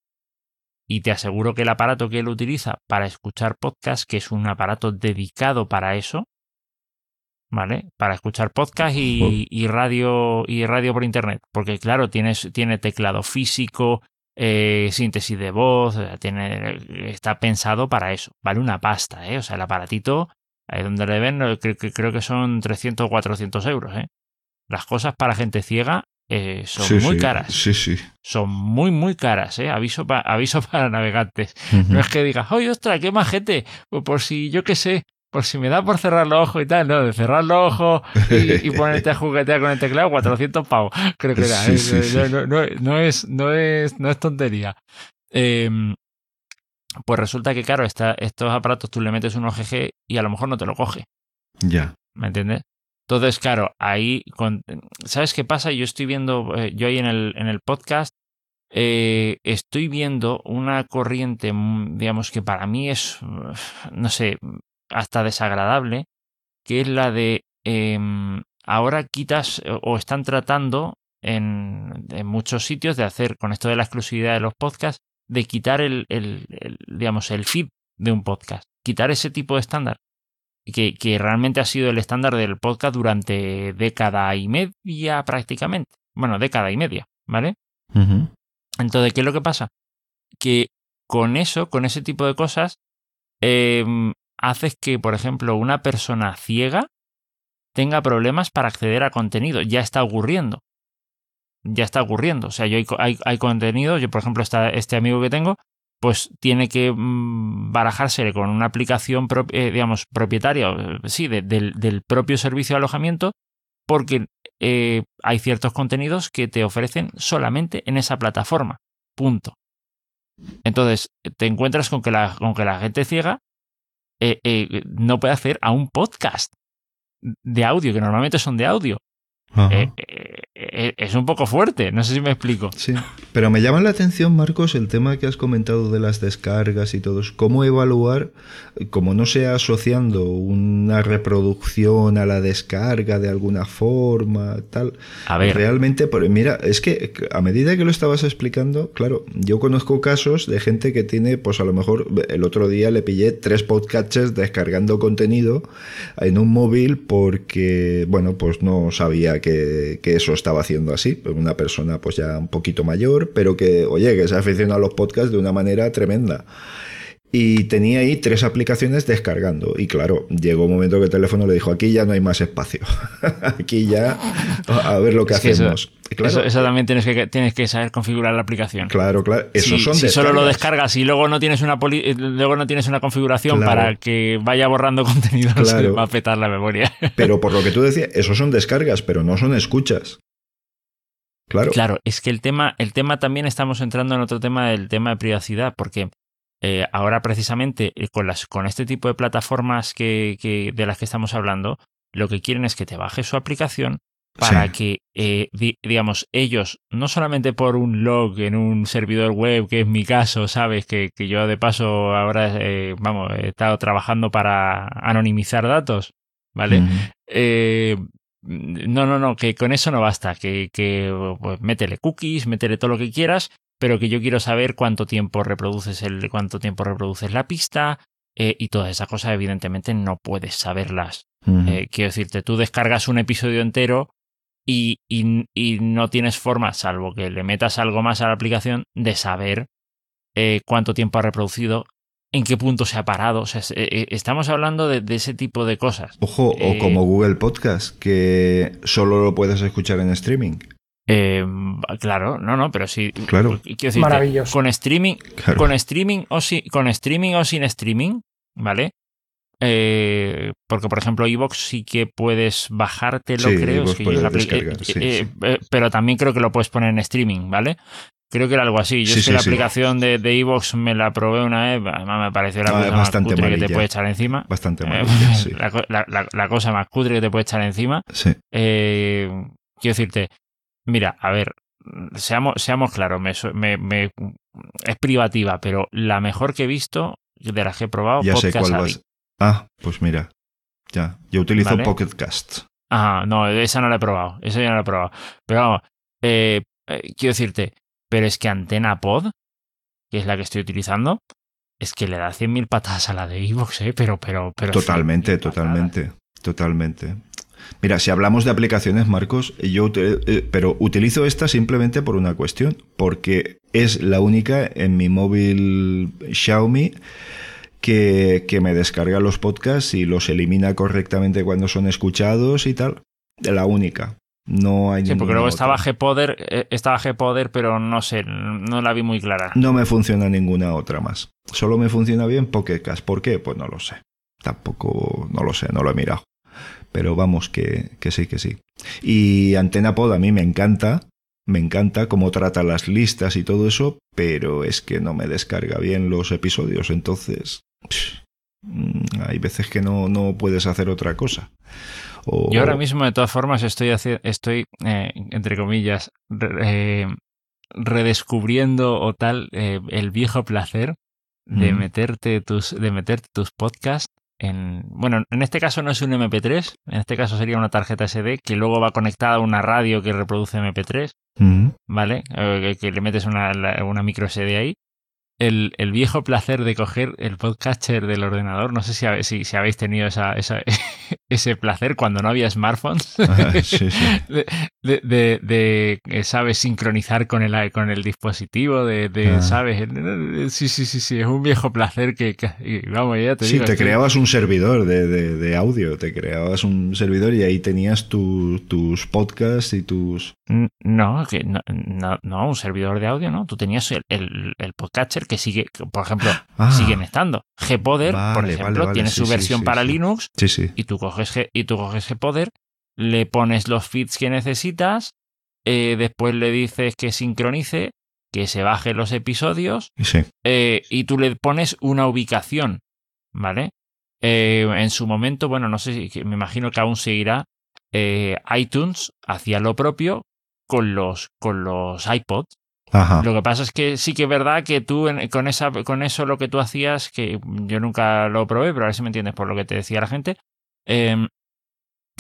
y te aseguro que el aparato que él utiliza para escuchar podcast, que es un aparato dedicado para eso, ¿vale? Para escuchar podcast y, radio y radio por internet, porque claro, tienes, tiene teclado físico, eh, síntesis de voz, tiene, está pensado para eso, vale una pasta, ¿eh? O sea, el aparatito, ahí donde le ven, creo, creo que son 300 o 400 euros, ¿eh? Las cosas para gente ciega eh, son muy caras. Sí, sí. Son muy, muy caras, ¿eh? Aviso, aviso para navegantes. No es que digas, oye, ostras, qué majete. Pues por si, yo qué sé, por si me da por cerrar los ojos y tal, no, de cerrar los ojos y, ponerte a juguetear con el teclado, 400 pavos, creo que era. No, es, no, es, no es tontería. Em, pues resulta que, claro, estos aparatos tú le metes un OGG y a lo mejor no te lo coge. Ya. ¿Me entiendes? Entonces, claro, ahí, ¿sabes qué pasa? Yo estoy viendo, eh, yo ahí en el, en el podcast, eh, estoy viendo una corriente, mm, digamos que para mí es, no sé, hasta desagradable, que es la de em, ahora quitas o están tratando en, muchos sitios de hacer con esto de la exclusividad de los podcasts, de quitar el, digamos, el feed de un podcast, quitar ese tipo de estándar. Que, que, realmente ha sido el estándar del podcast durante década y media prácticamente. Bueno, década y media, ¿vale? Entonces, ¿qué es lo que pasa? Que con eso, con ese tipo de cosas, eh, haces que, por ejemplo, una persona ciega tenga problemas para acceder a contenido. Ya está ocurriendo. Ya está ocurriendo. O sea, yo hay, hay, contenido, yo por ejemplo, este amigo que tengo, pues tiene que mm, barajarse con una aplicación, eh, digamos, propietaria, sí, del, propio servicio de alojamiento, porque eh, hay ciertos contenidos que te ofrecen solamente en esa plataforma. Punto. Entonces, te encuentras con que la, con que la gente ciega eh, no puede hacer a un podcast de audio, que normalmente son de audio. Eh, eh, es un poco fuerte, no sé si me explico. Sí, pero me llama la atención, Marcos, el tema que has comentado de las descargas y todo. ¿Cómo evaluar, como no sea asociando una reproducción a la descarga de alguna forma, tal? A ver. Realmente, mira, es que a medida que lo estabas explicando, claro, yo conozco casos de gente que tiene, pues a lo mejor el otro día le pillé tres podcasts descargando contenido en un móvil porque, bueno, pues no sabía que, eso estaba haciendo así, una persona pues ya un poquito mayor, pero que, oye, que se aficionado a los podcasts de una manera tremenda. Y tenía ahí tres aplicaciones descargando. Y claro, llegó un momento que el teléfono le dijo, aquí ya no hay más espacio. aquí ya, a ver lo que hacemos. eso, también tienes que, tienes que saber configurar la aplicación. Claro, claro. Eso son si solo lo descargas y luego no tienes una luego no tienes una configuración para que vaya borrando contenido, va a petar la memoria. pero por lo que tú decías, eso son descargas, pero no son escuchas. Claro. Claro, es que el tema, el tema también estamos entrando en otro tema del tema de privacidad, porque eh, ahora precisamente eh, con, las, con este tipo de plataformas que, que, de las que estamos hablando, lo que quieren es que te bajes su aplicación para que, eh, digamos, ellos, no solamente por un log en un servidor web, que es mi caso, sabes, que, que yo de paso ahora, vamos, he estado trabajando para anonimizar datos, ¿vale? No, no, no, que con eso no basta, que, que pues, métele cookies, métele todo lo que quieras, pero que yo quiero saber cuánto tiempo reproduces el, cuánto tiempo reproduces la pista eh, y todas esas cosas, evidentemente no puedes saberlas. Eh, quiero decirte, tú descargas un episodio entero y, y, no tienes forma, salvo que le metas algo más a la aplicación, de saber eh, cuánto tiempo ha reproducido, en qué punto se ha parado. O sea, estamos hablando de, de, ese tipo de cosas. Ojo, o como Google Podcast, que solo lo puedes escuchar en streaming. Eh, claro, no, no, pero sí. Claro. Maravilloso. Con streaming, con streaming o si, con streaming o sin streaming, ¿vale? Eh, porque, por ejemplo, Evox sí que puedes bajártelo, creo. Es que eh, eh, pero también creo que lo puedes poner en streaming, ¿vale? Creo que era algo así. Yo es que la aplicación de, de Evox me la probé una vez, además me pareció la cosa más cutre que te puede echar encima. Bastante la, cosa más cutre que te puede echar encima. Sí. quiero decirte, Mira, a ver, seamos, seamos claros, me, me, es privativa, pero la mejor que he visto de las que he probado, ya sé cuál vas. Ah, pues mira, ya, yo utilizo Pocket Cast. Ah, no, esa no la he probado, esa ya no la he probado. Pero vamos, eh, eh, quiero decirte, pero es que Antena Pod, que es la que estoy utilizando, es que le da 100.000 patadas a la de Evox, ¿eh? Pero, pero, pero. Totalmente, totalmente, totalmente. Mira, si hablamos de aplicaciones, Marcos, yo eh, pero utilizo esta simplemente por una cuestión, porque es la única en mi móvil Xiaomi que, que me descarga los podcasts y los elimina correctamente cuando son escuchados y tal. La única. No hay Sí, porque luego estaba Gpoder, eh, estaba Gpoder, pero no sé, no la vi muy clara. No me funciona ninguna otra más. Solo me funciona bien Pocket ¿Por qué? Pues no lo sé. Tampoco, no lo sé, no lo he mirado pero vamos, que, que sí, que sí. Y Antena Pod a mí me encanta, me encanta cómo trata las listas y todo eso, pero es que no me descarga bien los episodios, entonces mm, hay veces que no, no puedes hacer otra cosa. Yo ahora mismo, de todas formas, estoy, estoy eh, entre comillas, eh, redescubriendo o tal eh, el viejo placer de meterte tus, de meterte tus podcasts bueno, en este caso no es un MP3, en este caso sería una tarjeta SD que luego va conectada a una radio que reproduce MP3, ¿vale? Eh, que, le metes una, una micro SD ahí el, el, viejo placer de coger el podcatcher del ordenador. No sé si, si, habéis tenido esa, esa, ese placer cuando no había smartphones. Ah, de, de, de, eh, ¿sabes? Sincronizar con el, con el dispositivo, de, ah. ¿sabes? Sí, sí, sí, sí. Es un viejo placer que, vamos, ya te sí, te creabas un servidor de, audio, te creabas un servidor y ahí tenías tus podcasts y tus... No, que no, no, un servidor de audio, ¿no? Tú tenías el, el, el que sigue, por ejemplo, ah. siguen estando. Gpoder, por ejemplo, tiene su versión para Linux y tú coges y tú coges Gpoder, le pones los feeds que necesitas, eh, después le dices que sincronice, que se baje los episodios eh, y tú le pones una ubicación, ¿vale? Eh, en su momento, bueno, no sé si me imagino que aún seguirá. iTunes hacía lo propio con los, con los iPods. Lo que pasa es que sí que es verdad que tú con, esa, con eso lo que tú hacías, que yo nunca lo probé, pero a ver si me entiendes por lo que te decía la gente, em,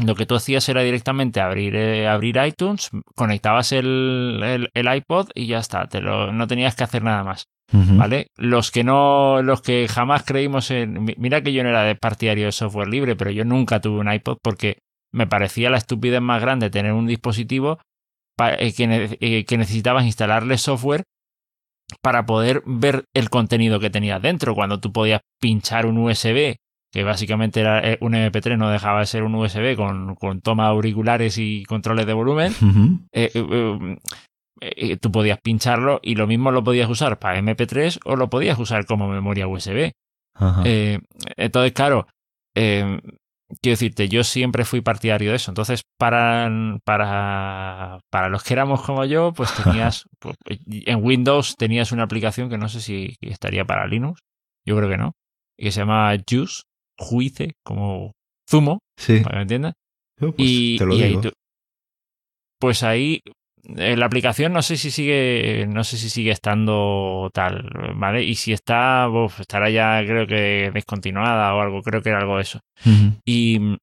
lo que tú hacías era directamente abrir, eh, abrir iTunes, conectabas el, el, iPod y ya está, te lo, no tenías que hacer nada más. ¿Vale? Los que no, los que jamás creímos en. Mira que yo no era de partidario de software libre, pero yo nunca tuve un iPod porque me parecía la estupidez más grande tener un dispositivo que, eh, que necesitabas instalarle software para poder ver el contenido que tenía dentro. Cuando tú podías pinchar un USB, que básicamente era eh, un MP3, no dejaba de ser un USB con, con toma auriculares y controles de volumen. Eh, eh, tú podías pincharlo y lo mismo lo podías usar para MP3 o lo podías usar como memoria USB. entonces, claro, quiero decirte, yo siempre fui partidario de eso. Entonces, para, para, para los que éramos como yo, pues tenías, pues, en Windows tenías una aplicación que no sé si estaría para Linux, yo creo que no, que se llama Juice, Juice, como zumo, para que me entiendas. Pues y, te lo digo. Ahí pues ahí la aplicación no sé si sigue no sé si sigue estando tal vale y si está estará ya creo que descontinuada o algo creo que era algo de eso. Y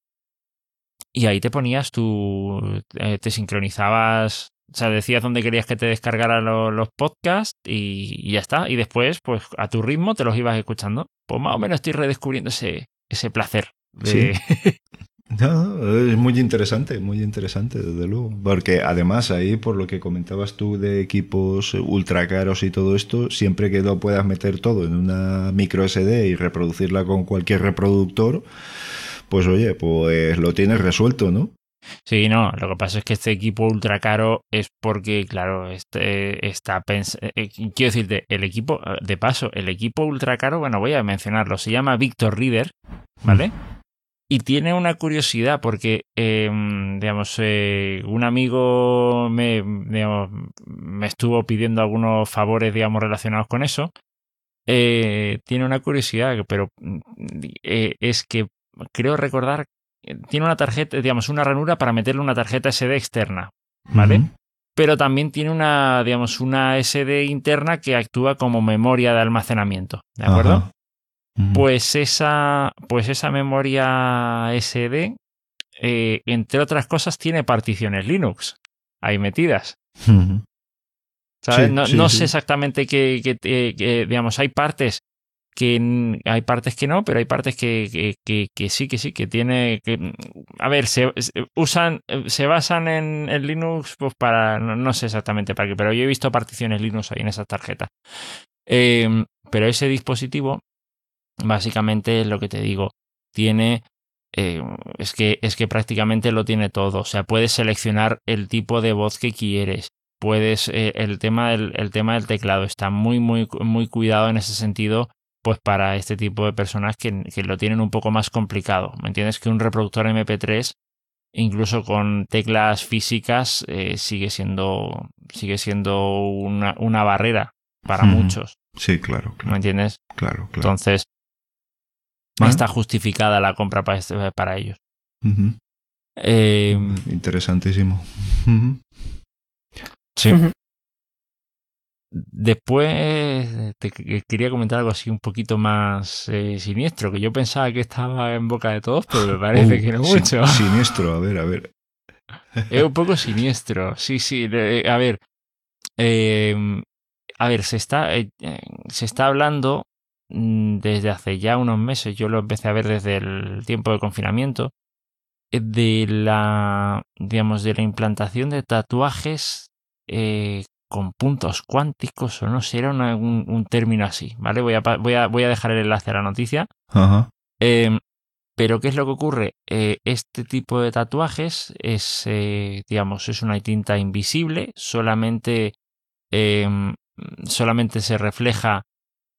y ahí te ponías tú eh, te sincronizabas o sea decías dónde querías que te descargaran los, podcasts y, ya está. Y después pues a tu ritmo te los ibas escuchando. Pues más o menos estoy redescubriendo ese ese placer de, es muy interesante, muy interesante, desde luego. Porque además ahí, por lo que comentabas tú de equipos ultra caros y todo esto, siempre que lo puedas meter todo en una micro SD y reproducirla con cualquier reproductor, pues oye, pues lo tienes resuelto, ¿no? Sí, no, lo que pasa es que este equipo ultra caro es porque, claro, este está pensando. Eh, quiero decirte, el equipo, de paso, el equipo ultra caro, bueno, voy a mencionarlo, se llama Victor Reader, ¿vale? Y tiene una curiosidad porque, em, digamos, eh, un amigo me, me estuvo pidiendo algunos favores, digamos, relacionados con eso. Eh, tiene una curiosidad, pero eh, es que creo recordar, tiene una tarjeta, digamos, una ranura para meterle una tarjeta SD externa, ¿vale? Pero también tiene una, digamos, una SD interna que actúa como memoria de almacenamiento, ¿de acuerdo? Pues esa, pues esa memoria SD, eh, entre otras cosas, tiene particiones Linux ahí metidas. ¿Sabes? no, sé exactamente qué, digamos, hay partes que hay partes que no, pero hay partes que, que, sí, que sí, que tiene que a ver, se, usan, se basan en, Linux, pues para, no, sé exactamente para qué, pero yo he visto particiones Linux ahí en esa tarjeta. Em, pero ese dispositivo básicamente es lo que te digo, tiene eh, es, que, es que prácticamente lo tiene todo. O sea, puedes seleccionar el tipo de voz que quieres. Puedes, eh, el, tema del, el tema del teclado está muy, muy, muy cuidado en ese sentido, pues para este tipo de personas que, que lo tienen un poco más complicado. ¿Me entiendes? Que un reproductor MP3, incluso con teclas físicas, eh, sigue siendo, sigue siendo una, una barrera para muchos. Sí, claro, claro. ¿Me entiendes? Claro, claro. Entonces, está justificada la compra para, este, para ellos. Em, Interesantísimo. Sí. Después te quería comentar algo así un poquito más eh, siniestro, que yo pensaba que estaba en boca de todos, pero me parece uh, que no mucho. Siniestro, a ver, a ver. Es un poco siniestro, sí, sí. a ver, em, a ver, se está, eh, se está hablando desde hace ya unos meses, yo lo empecé a ver desde el tiempo de confinamiento, eh, de la, digamos, de la implantación de tatuajes eh, con puntos cuánticos o no sé, era un, término así, ¿vale? Voy a, voy, a, voy a, dejar el enlace a la noticia. Em, pero ¿qué es lo que ocurre? Eh, este tipo de tatuajes es, digamos, es una tinta invisible, solamente, solamente se refleja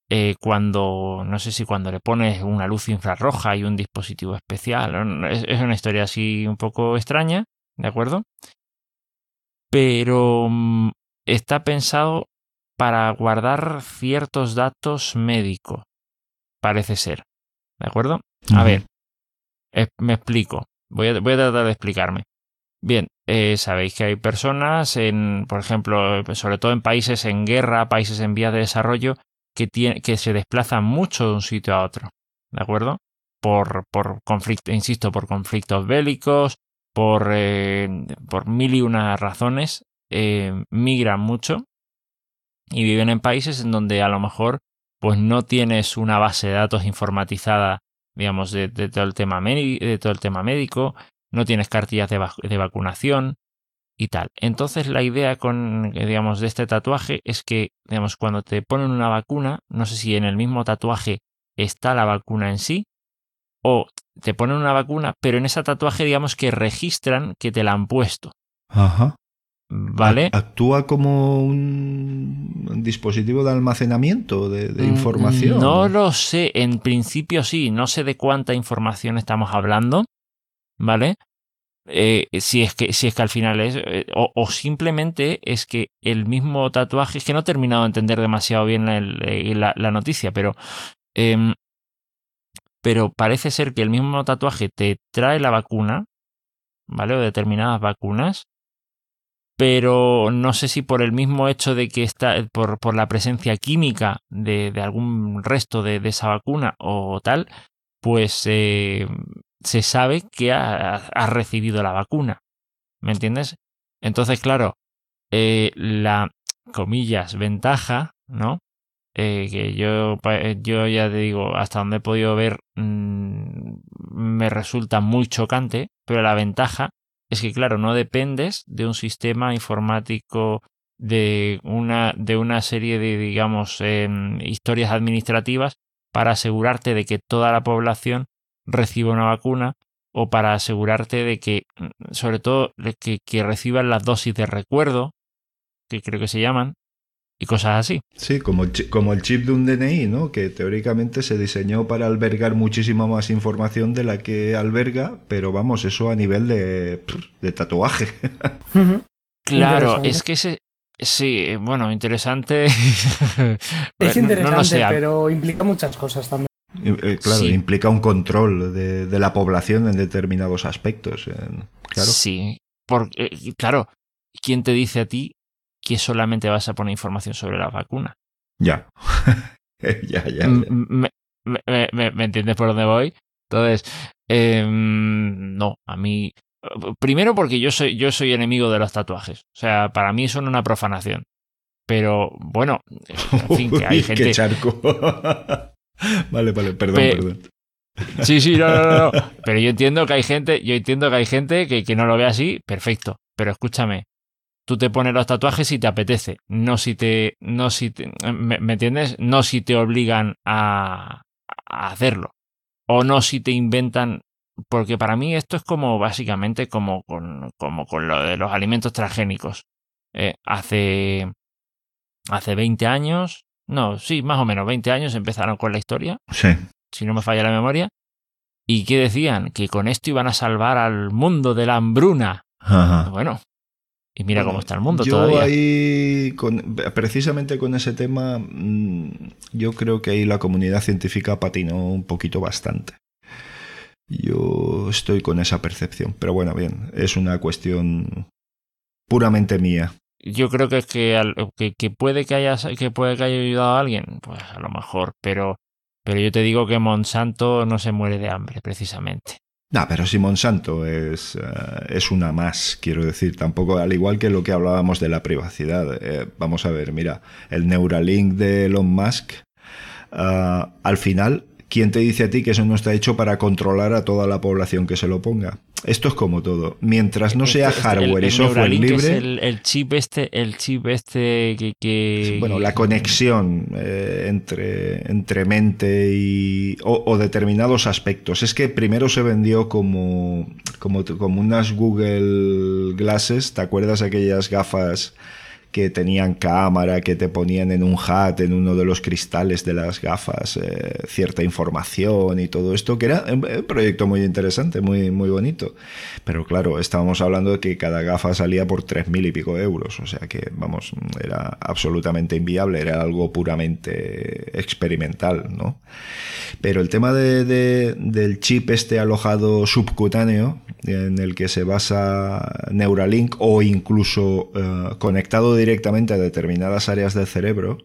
eh, cuando, no sé si cuando le pones una luz infrarroja y un dispositivo especial, es, una historia así un poco extraña, ¿de acuerdo? Pero mm, está pensado para guardar ciertos datos médicos, parece ser, ¿de acuerdo? A ver, me explico, voy a, voy a tratar de explicarme. Bien, eh, sabéis que hay personas, en, por ejemplo, sobre todo en países en guerra, países en vías de desarrollo, que, tiene, que se desplazan mucho de un sitio a otro, ¿de acuerdo? Por, por conflicto, insisto, por conflictos bélicos, por, eh, por mil y una razones, eh, migran mucho y viven en países en donde a lo mejor pues no tienes una base de datos informatizada, digamos, de, todo, el tema médico, no tienes cartillas de vacunación, y tal. Entonces la idea con, digamos, de este tatuaje es que, digamos, cuando te ponen una vacuna, no sé si en el mismo tatuaje está la vacuna en sí, o te ponen una vacuna, pero en ese tatuaje, digamos, que registran que te la han puesto. Ajá. ¿Vale? ¿Actúa como un dispositivo de almacenamiento de, de, información? No lo sé, en principio sí, no sé de cuánta información estamos hablando, ¿vale? Eh, si, es que, si es que al final es, eh, o, simplemente es que el mismo tatuaje, es que no he terminado de entender demasiado bien la, la noticia, pero, eh, pero parece ser que el mismo tatuaje te trae la vacuna, ¿vale? O determinadas vacunas, pero no sé si por el mismo hecho de que está, por, por la presencia química de, algún resto de, de, esa vacuna o tal, pues eh, se sabe que ha, recibido la vacuna. ¿Me entiendes? Entonces, claro, eh, la, comillas, ventaja, ¿no? Eh, que yo, yo ya te digo, hasta donde he podido ver, mmm, me resulta muy chocante, pero la ventaja es que, claro, no dependes de un sistema informático de una, de una serie de, digamos, eh, historias administrativas para asegurarte de que toda la población reciba una vacuna o para asegurarte de que, sobre todo, que, que reciban las dosis de recuerdo, que creo que se llaman, y cosas así. Sí, como el, chip, como el chip de un DNI, ¿no? Que teóricamente se diseñó para albergar muchísima más información de la que alberga, pero vamos, eso a nivel de, de tatuaje. claro, es que ese, sí, bueno, interesante. es interesante, no, no sé. pero implica muchas cosas también. Eh, claro, sí. implica un control de, de, la población en determinados aspectos. Eh, claro. Sí, porque, eh, claro, ¿quién te dice a ti que solamente vas a poner información sobre la vacuna. Ya. ya, ya. Me, me, me, ¿Me, entiendes por dónde voy? Entonces, eh, no, a mí. Primero porque yo soy, yo soy enemigo de los tatuajes. O sea, para mí son una profanación. Pero bueno, en fin, que hay Uy, gente. Qué charco. vale, vale, perdón, Pe perdón. Sí, sí, no, no, no. Pero yo entiendo que hay gente, yo entiendo que hay gente que, que no lo ve así, perfecto. Pero escúchame, tú te pones los tatuajes si te apetece, no si te, no si te, ¿me, ¿me, entiendes? No si te obligan a, a, hacerlo. O no si te inventan, porque para mí esto es como básicamente como con, como con lo de los alimentos transgénicos. Eh, hace, hace 20 años, no, sí, más o menos 20 años empezaron con la historia. Sí. Si no me falla la memoria. ¿Y qué decían? Que con esto iban a salvar al mundo de la hambruna. Ajá. Bueno, y mira bueno, cómo está el mundo yo todavía. Ahí, con, precisamente con ese tema, mmm, yo creo que ahí la comunidad científica patinó un poquito bastante. Yo estoy con esa percepción. Pero bueno, bien, es una cuestión puramente mía. Yo creo que que, que, que, puede que haya que puede que haya ayudado a alguien, pues a lo mejor, pero pero yo te digo que Monsanto no se muere de hambre, precisamente. No, pero si Monsanto es, uh, es una más, quiero decir, tampoco, al igual que lo que hablábamos de la privacidad. Eh, vamos a ver, mira, el Neuralink de Elon Musk, uh, al final, ¿quién te dice a ti que eso no está hecho para controlar a toda la población que se lo ponga? Esto es como todo. Mientras no sea este, hardware el, el y software libre. Es el, el, chip este, el chip este que. que... Bueno, la conexión eh, entre, entre mente y. O, o, determinados aspectos. Es que primero se vendió como, como, como unas Google Glasses. ¿Te acuerdas aquellas gafas? Que tenían cámara, que te ponían en un hat, en uno de los cristales de las gafas, eh, cierta información y todo esto, que era un proyecto muy interesante, muy, muy bonito. Pero claro, estábamos hablando de que cada gafa salía por tres mil y pico euros, o sea que, vamos, era absolutamente inviable, era algo puramente experimental, ¿no? Pero el tema de, de, del chip este alojado subcutáneo, en el que se basa Neuralink o incluso uh, conectado directamente a determinadas áreas del cerebro,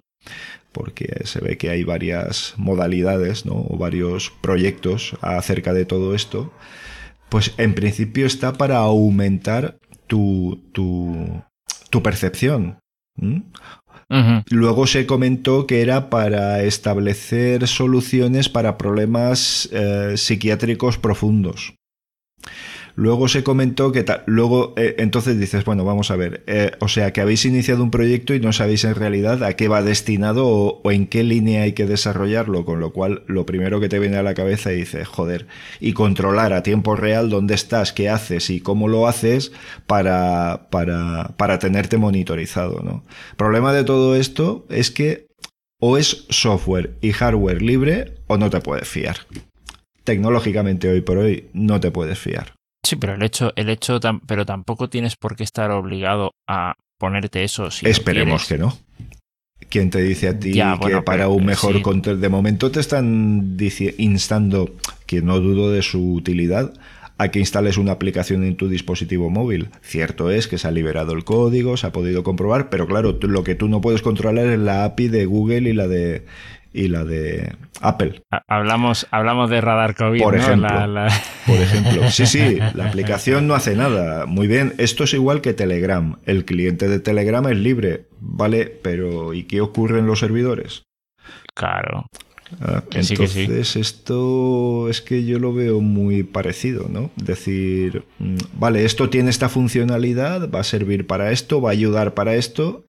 porque se ve que hay varias modalidades ¿no? o varios proyectos acerca de todo esto, pues en principio está para aumentar tu, tu, tu percepción. ¿Mm? Uh -huh. Luego se comentó que era para establecer soluciones para problemas eh, psiquiátricos profundos. Luego se comentó que tal. Luego, eh, entonces dices, bueno, vamos a ver. Eh, o sea, que habéis iniciado un proyecto y no sabéis en realidad a qué va destinado o, en qué línea hay que desarrollarlo. Con lo cual, lo primero que te viene a la cabeza y dices, joder, y controlar a tiempo real dónde estás, qué haces y cómo lo haces para, para, para tenerte monitorizado, ¿no? El problema de todo esto es que o es software y hardware libre o no te puedes fiar. Tecnológicamente hoy por hoy no te puedes fiar. Sí, pero el hecho, el hecho, pero tampoco tienes por qué estar obligado a ponerte eso. Si Esperemos que no. ¿Quién te dice a ti Ya, que bueno, para pero- un mejor sí. control? De momento te están instando, que no dudo de su utilidad, a que instales una aplicación en tu dispositivo móvil. Cierto es que se ha liberado el código, se ha podido comprobar, pero claro, tú- lo que tú no puedes controlar es la API de Google y la de y la de Apple. Ha- Hablamos, hablamos de radar COVID, Por ¿no? ejemplo. La- la- Por ejemplo, sí, sí, la aplicación no hace nada. Muy bien, esto es igual que Telegram. El cliente de Telegram es libre, ¿vale? Pero ¿y qué ocurre en los servidores? Claro. Ah, Que sí, que sí. Entonces, esto es que yo lo veo muy parecido, ¿no? Decir, mm, vale, esto tiene esta funcionalidad, va a servir para esto, va a ayudar para esto,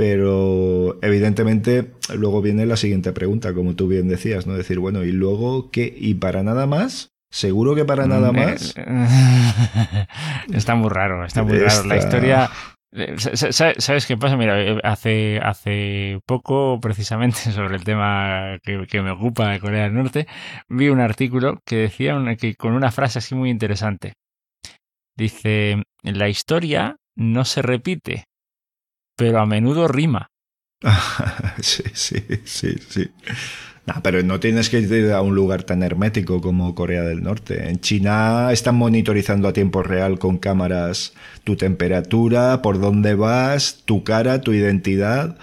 pero evidentemente luego viene la siguiente pregunta, como tú bien decías, ¿no? Decir, bueno, ¿y luego qué? ¿Y para nada más? ¿Seguro que para nada Mm, más? eh, está muy raro, está muy raro. La historia. eh, sa- sa- ¿Sabes qué pasa? Mira, eh, hace, hace poco, precisamente sobre el tema que, que me ocupa de Corea del Norte, vi un artículo que decía una- que con una frase así muy interesante. Dice: La historia no se repite, pero a menudo rima. sí, sí, sí, sí. Pero no tienes que ir a un lugar tan hermético como Corea del Norte. En China están monitorizando a tiempo real con cámaras tu temperatura, por dónde vas, tu cara, tu identidad.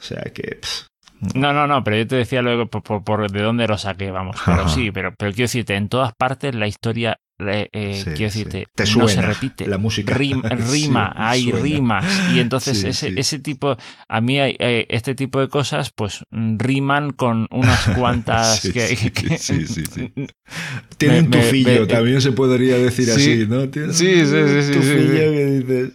O sea que... pff, No, no, no, pero yo te decía luego por, por- por de dónde lo saqué, vamos. Pero Ajá. sí, pero, pero quiero decirte, en todas partes la historia, eh, eh, Sí, quiero sí. decirte, Te no se repite. la música. Rim- Sí, rima, hay suena. rimas. Y entonces Sí, ese, sí. ese tipo, a mí hay, eh, este tipo de cosas, pues mm, riman con unas cuantas Sí, que, sí, que- sí, sí, sí. Tiene un tufillo, me- también se podría decir Sí. así, ¿no? Tiene Sí, sí, un sí, sí, sí, tufillo sí. que dices...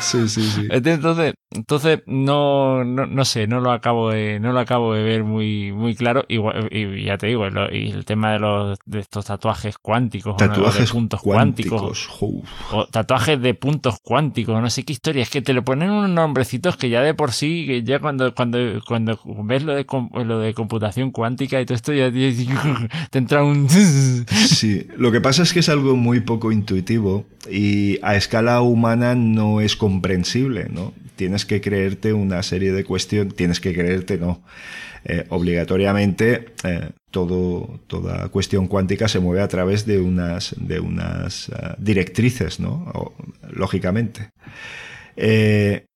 Sí, sí, sí. Entonces, entonces no, no, no sé, no lo acabo de, no lo acabo de ver muy, muy claro. Igual, y ya te digo, y el tema de los de estos tatuajes cuánticos, o de Tatuajes puntos cuánticos. o tatuajes de puntos cuánticos, no sé qué historia, es que te le ponen unos nombrecitos que ya de por sí, que ya cuando, cuando, cuando ves lo de, com- lo de computación cuántica y todo esto, ya te, te entra un... Sí, lo que pasa es que es algo muy poco intuitivo y a escala humana no es comprensible, ¿no? Tienes que creerte una serie de cuestiones, tienes que creerte, no. Eh, obligatoriamente eh, todo, toda cuestión cuántica se mueve a través de unas, de unas ah, directrices, ¿no? Lógicamente. Eh,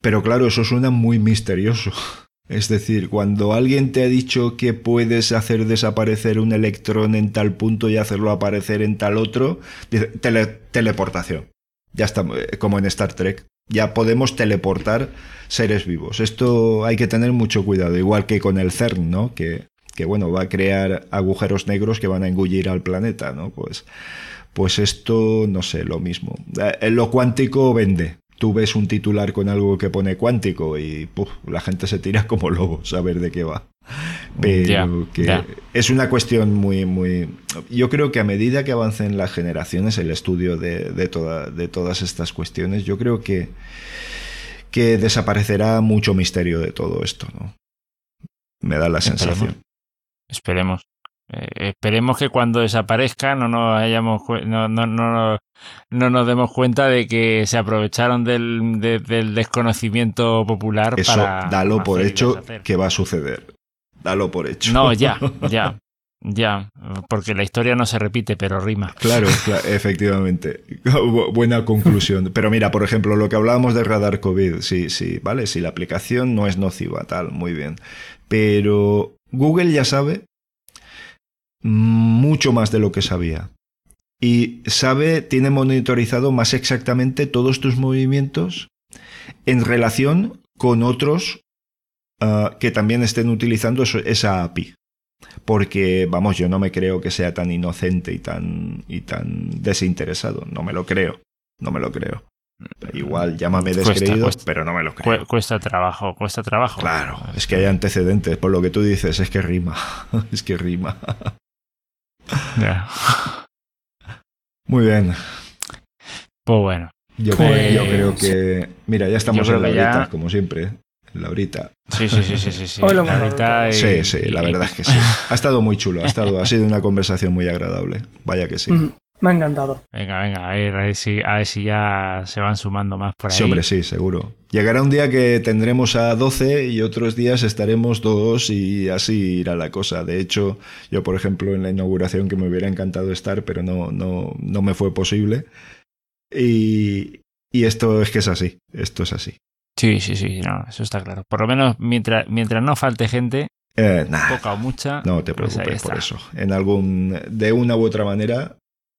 pero claro, eso suena muy misterioso. Es decir, cuando alguien te ha dicho que puedes hacer desaparecer un electrón en tal punto y hacerlo aparecer en tal otro, dice, tele- teleportación. Ya está, como en Star Trek. Ya podemos teleportar seres vivos. Esto hay que tener mucho cuidado, igual que con el CERN, ¿no? Que, que bueno, va a crear agujeros negros que van a engullir al planeta, ¿no? Pues, pues esto, no sé, lo mismo. Eh, Lo cuántico vende. Tú ves un titular con algo que pone cuántico y puf, la gente se tira como lobos a ver de qué va. Pero que es una cuestión muy, muy... Yo creo que a medida que avancen las generaciones, el estudio de, de, toda- de todas estas cuestiones, yo creo que, que desaparecerá mucho misterio de todo esto, ¿no? Me da la Esperemos. sensación. Esperemos. Eh, esperemos que cuando desaparezca no nos hayamos no, no, no, no nos demos cuenta de que se aprovecharon del, de- del desconocimiento popular Eso, para dalo por hecho que va a suceder. Dalo por hecho. No, ya, ya, ya, porque la historia no se repite, pero rima. Claro, cla- efectivamente. Bu- Buena conclusión. Pero mira, por ejemplo, lo que hablábamos de radar COVID, sí, sí, vale, si la aplicación no es nociva, tal, muy bien. Pero Google ya sabe mucho más de lo que sabía. Y sabe, tiene monitorizado más exactamente todos tus movimientos en relación con otros ah, que también estén utilizando eso- esa API. porque, vamos, yo no me creo que sea tan inocente y tan, y tan desinteresado. No me lo creo. No me lo creo. Igual, llámame descreído, pero no me lo creo. Cuesta trabajo, cuesta trabajo. Claro, es que hay antecedentes. Por lo que tú dices, es que rima. es que rima. Ya. Muy bien. Pues bueno. Yo, Pues- yo creo que. Mira, ya estamos en la ya- como siempre. En la horita. Sí, sí, sí, sí, sí. sí. Ahorita y- Sí, sí, la verdad es que sí. Ha estado muy chulo, ha, estado, ha sido una conversación muy agradable. Vaya que sí. Mm, Me ha encantado. Venga, venga, a ver, a ver si, a ver si ya se van sumando más por ahí. Sí, hombre, sí, seguro. Llegará un día que tendremos a 12 y otros días estaremos todos y así irá la cosa. De hecho, yo, por ejemplo, en la inauguración que me hubiera encantado estar, pero no, no, no me fue posible. Y, y esto es que es así, esto es así. Sí, sí, sí, no, eso está claro. Por lo menos mientras, mientras no falte gente, Eh, nah, poca o mucha, no te pues preocupes por eso. En algún, de una u otra manera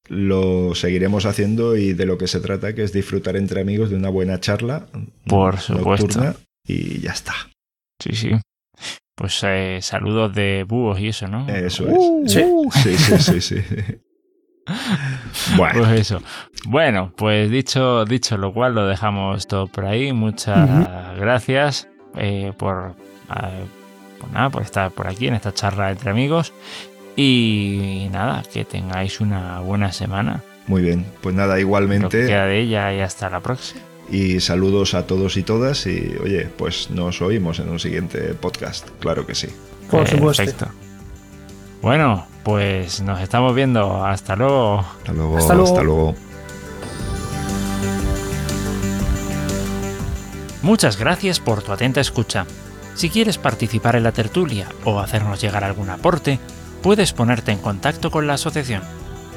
lo seguiremos haciendo y de lo que se trata, que es disfrutar entre amigos de una buena charla Por supuesto. nocturna y ya está. Sí, sí. Pues eh, saludos de búhos y eso, ¿no? Eso Uh, es. Sí. uh. Sí, sí, sí, sí. Bueno, Pues eso. Bueno, pues dicho, dicho lo cual, lo dejamos todo por ahí. Muchas gracias eh, por, eh, por nada, por estar por aquí en esta charla entre amigos. Y nada, que tengáis una buena semana. muy bien. Pues nada, Lo que igualmente. queda de ella y hasta la próxima. Y saludos a todos y todas. Y oye, pues nos oímos en un siguiente podcast. Claro que sí. Por supuesto. Bueno, pues nos estamos viendo. Hasta luego. Hasta luego. Hasta luego. Hasta luego. Muchas gracias por tu atenta escucha. Si quieres participar en la tertulia o hacernos llegar algún aporte, puedes ponerte en contacto con la asociación.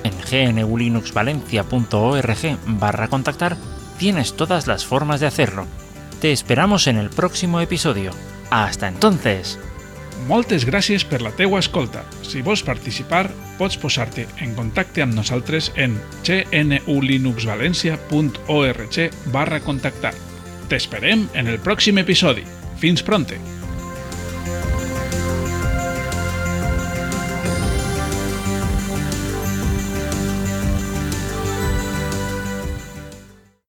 En gnulinuxvalencia.org barra contactar tienes todas las formas de hacerlo. Te esperamos en el próximo episodio. Hasta entonces. Moltes gràcies per la teua escolta. Si vols participar, pots posar-te en contacte amb nosaltres en gnulinuxvalencia.org barra contactar. T'esperem en el pròxim episodi. Fins pronte!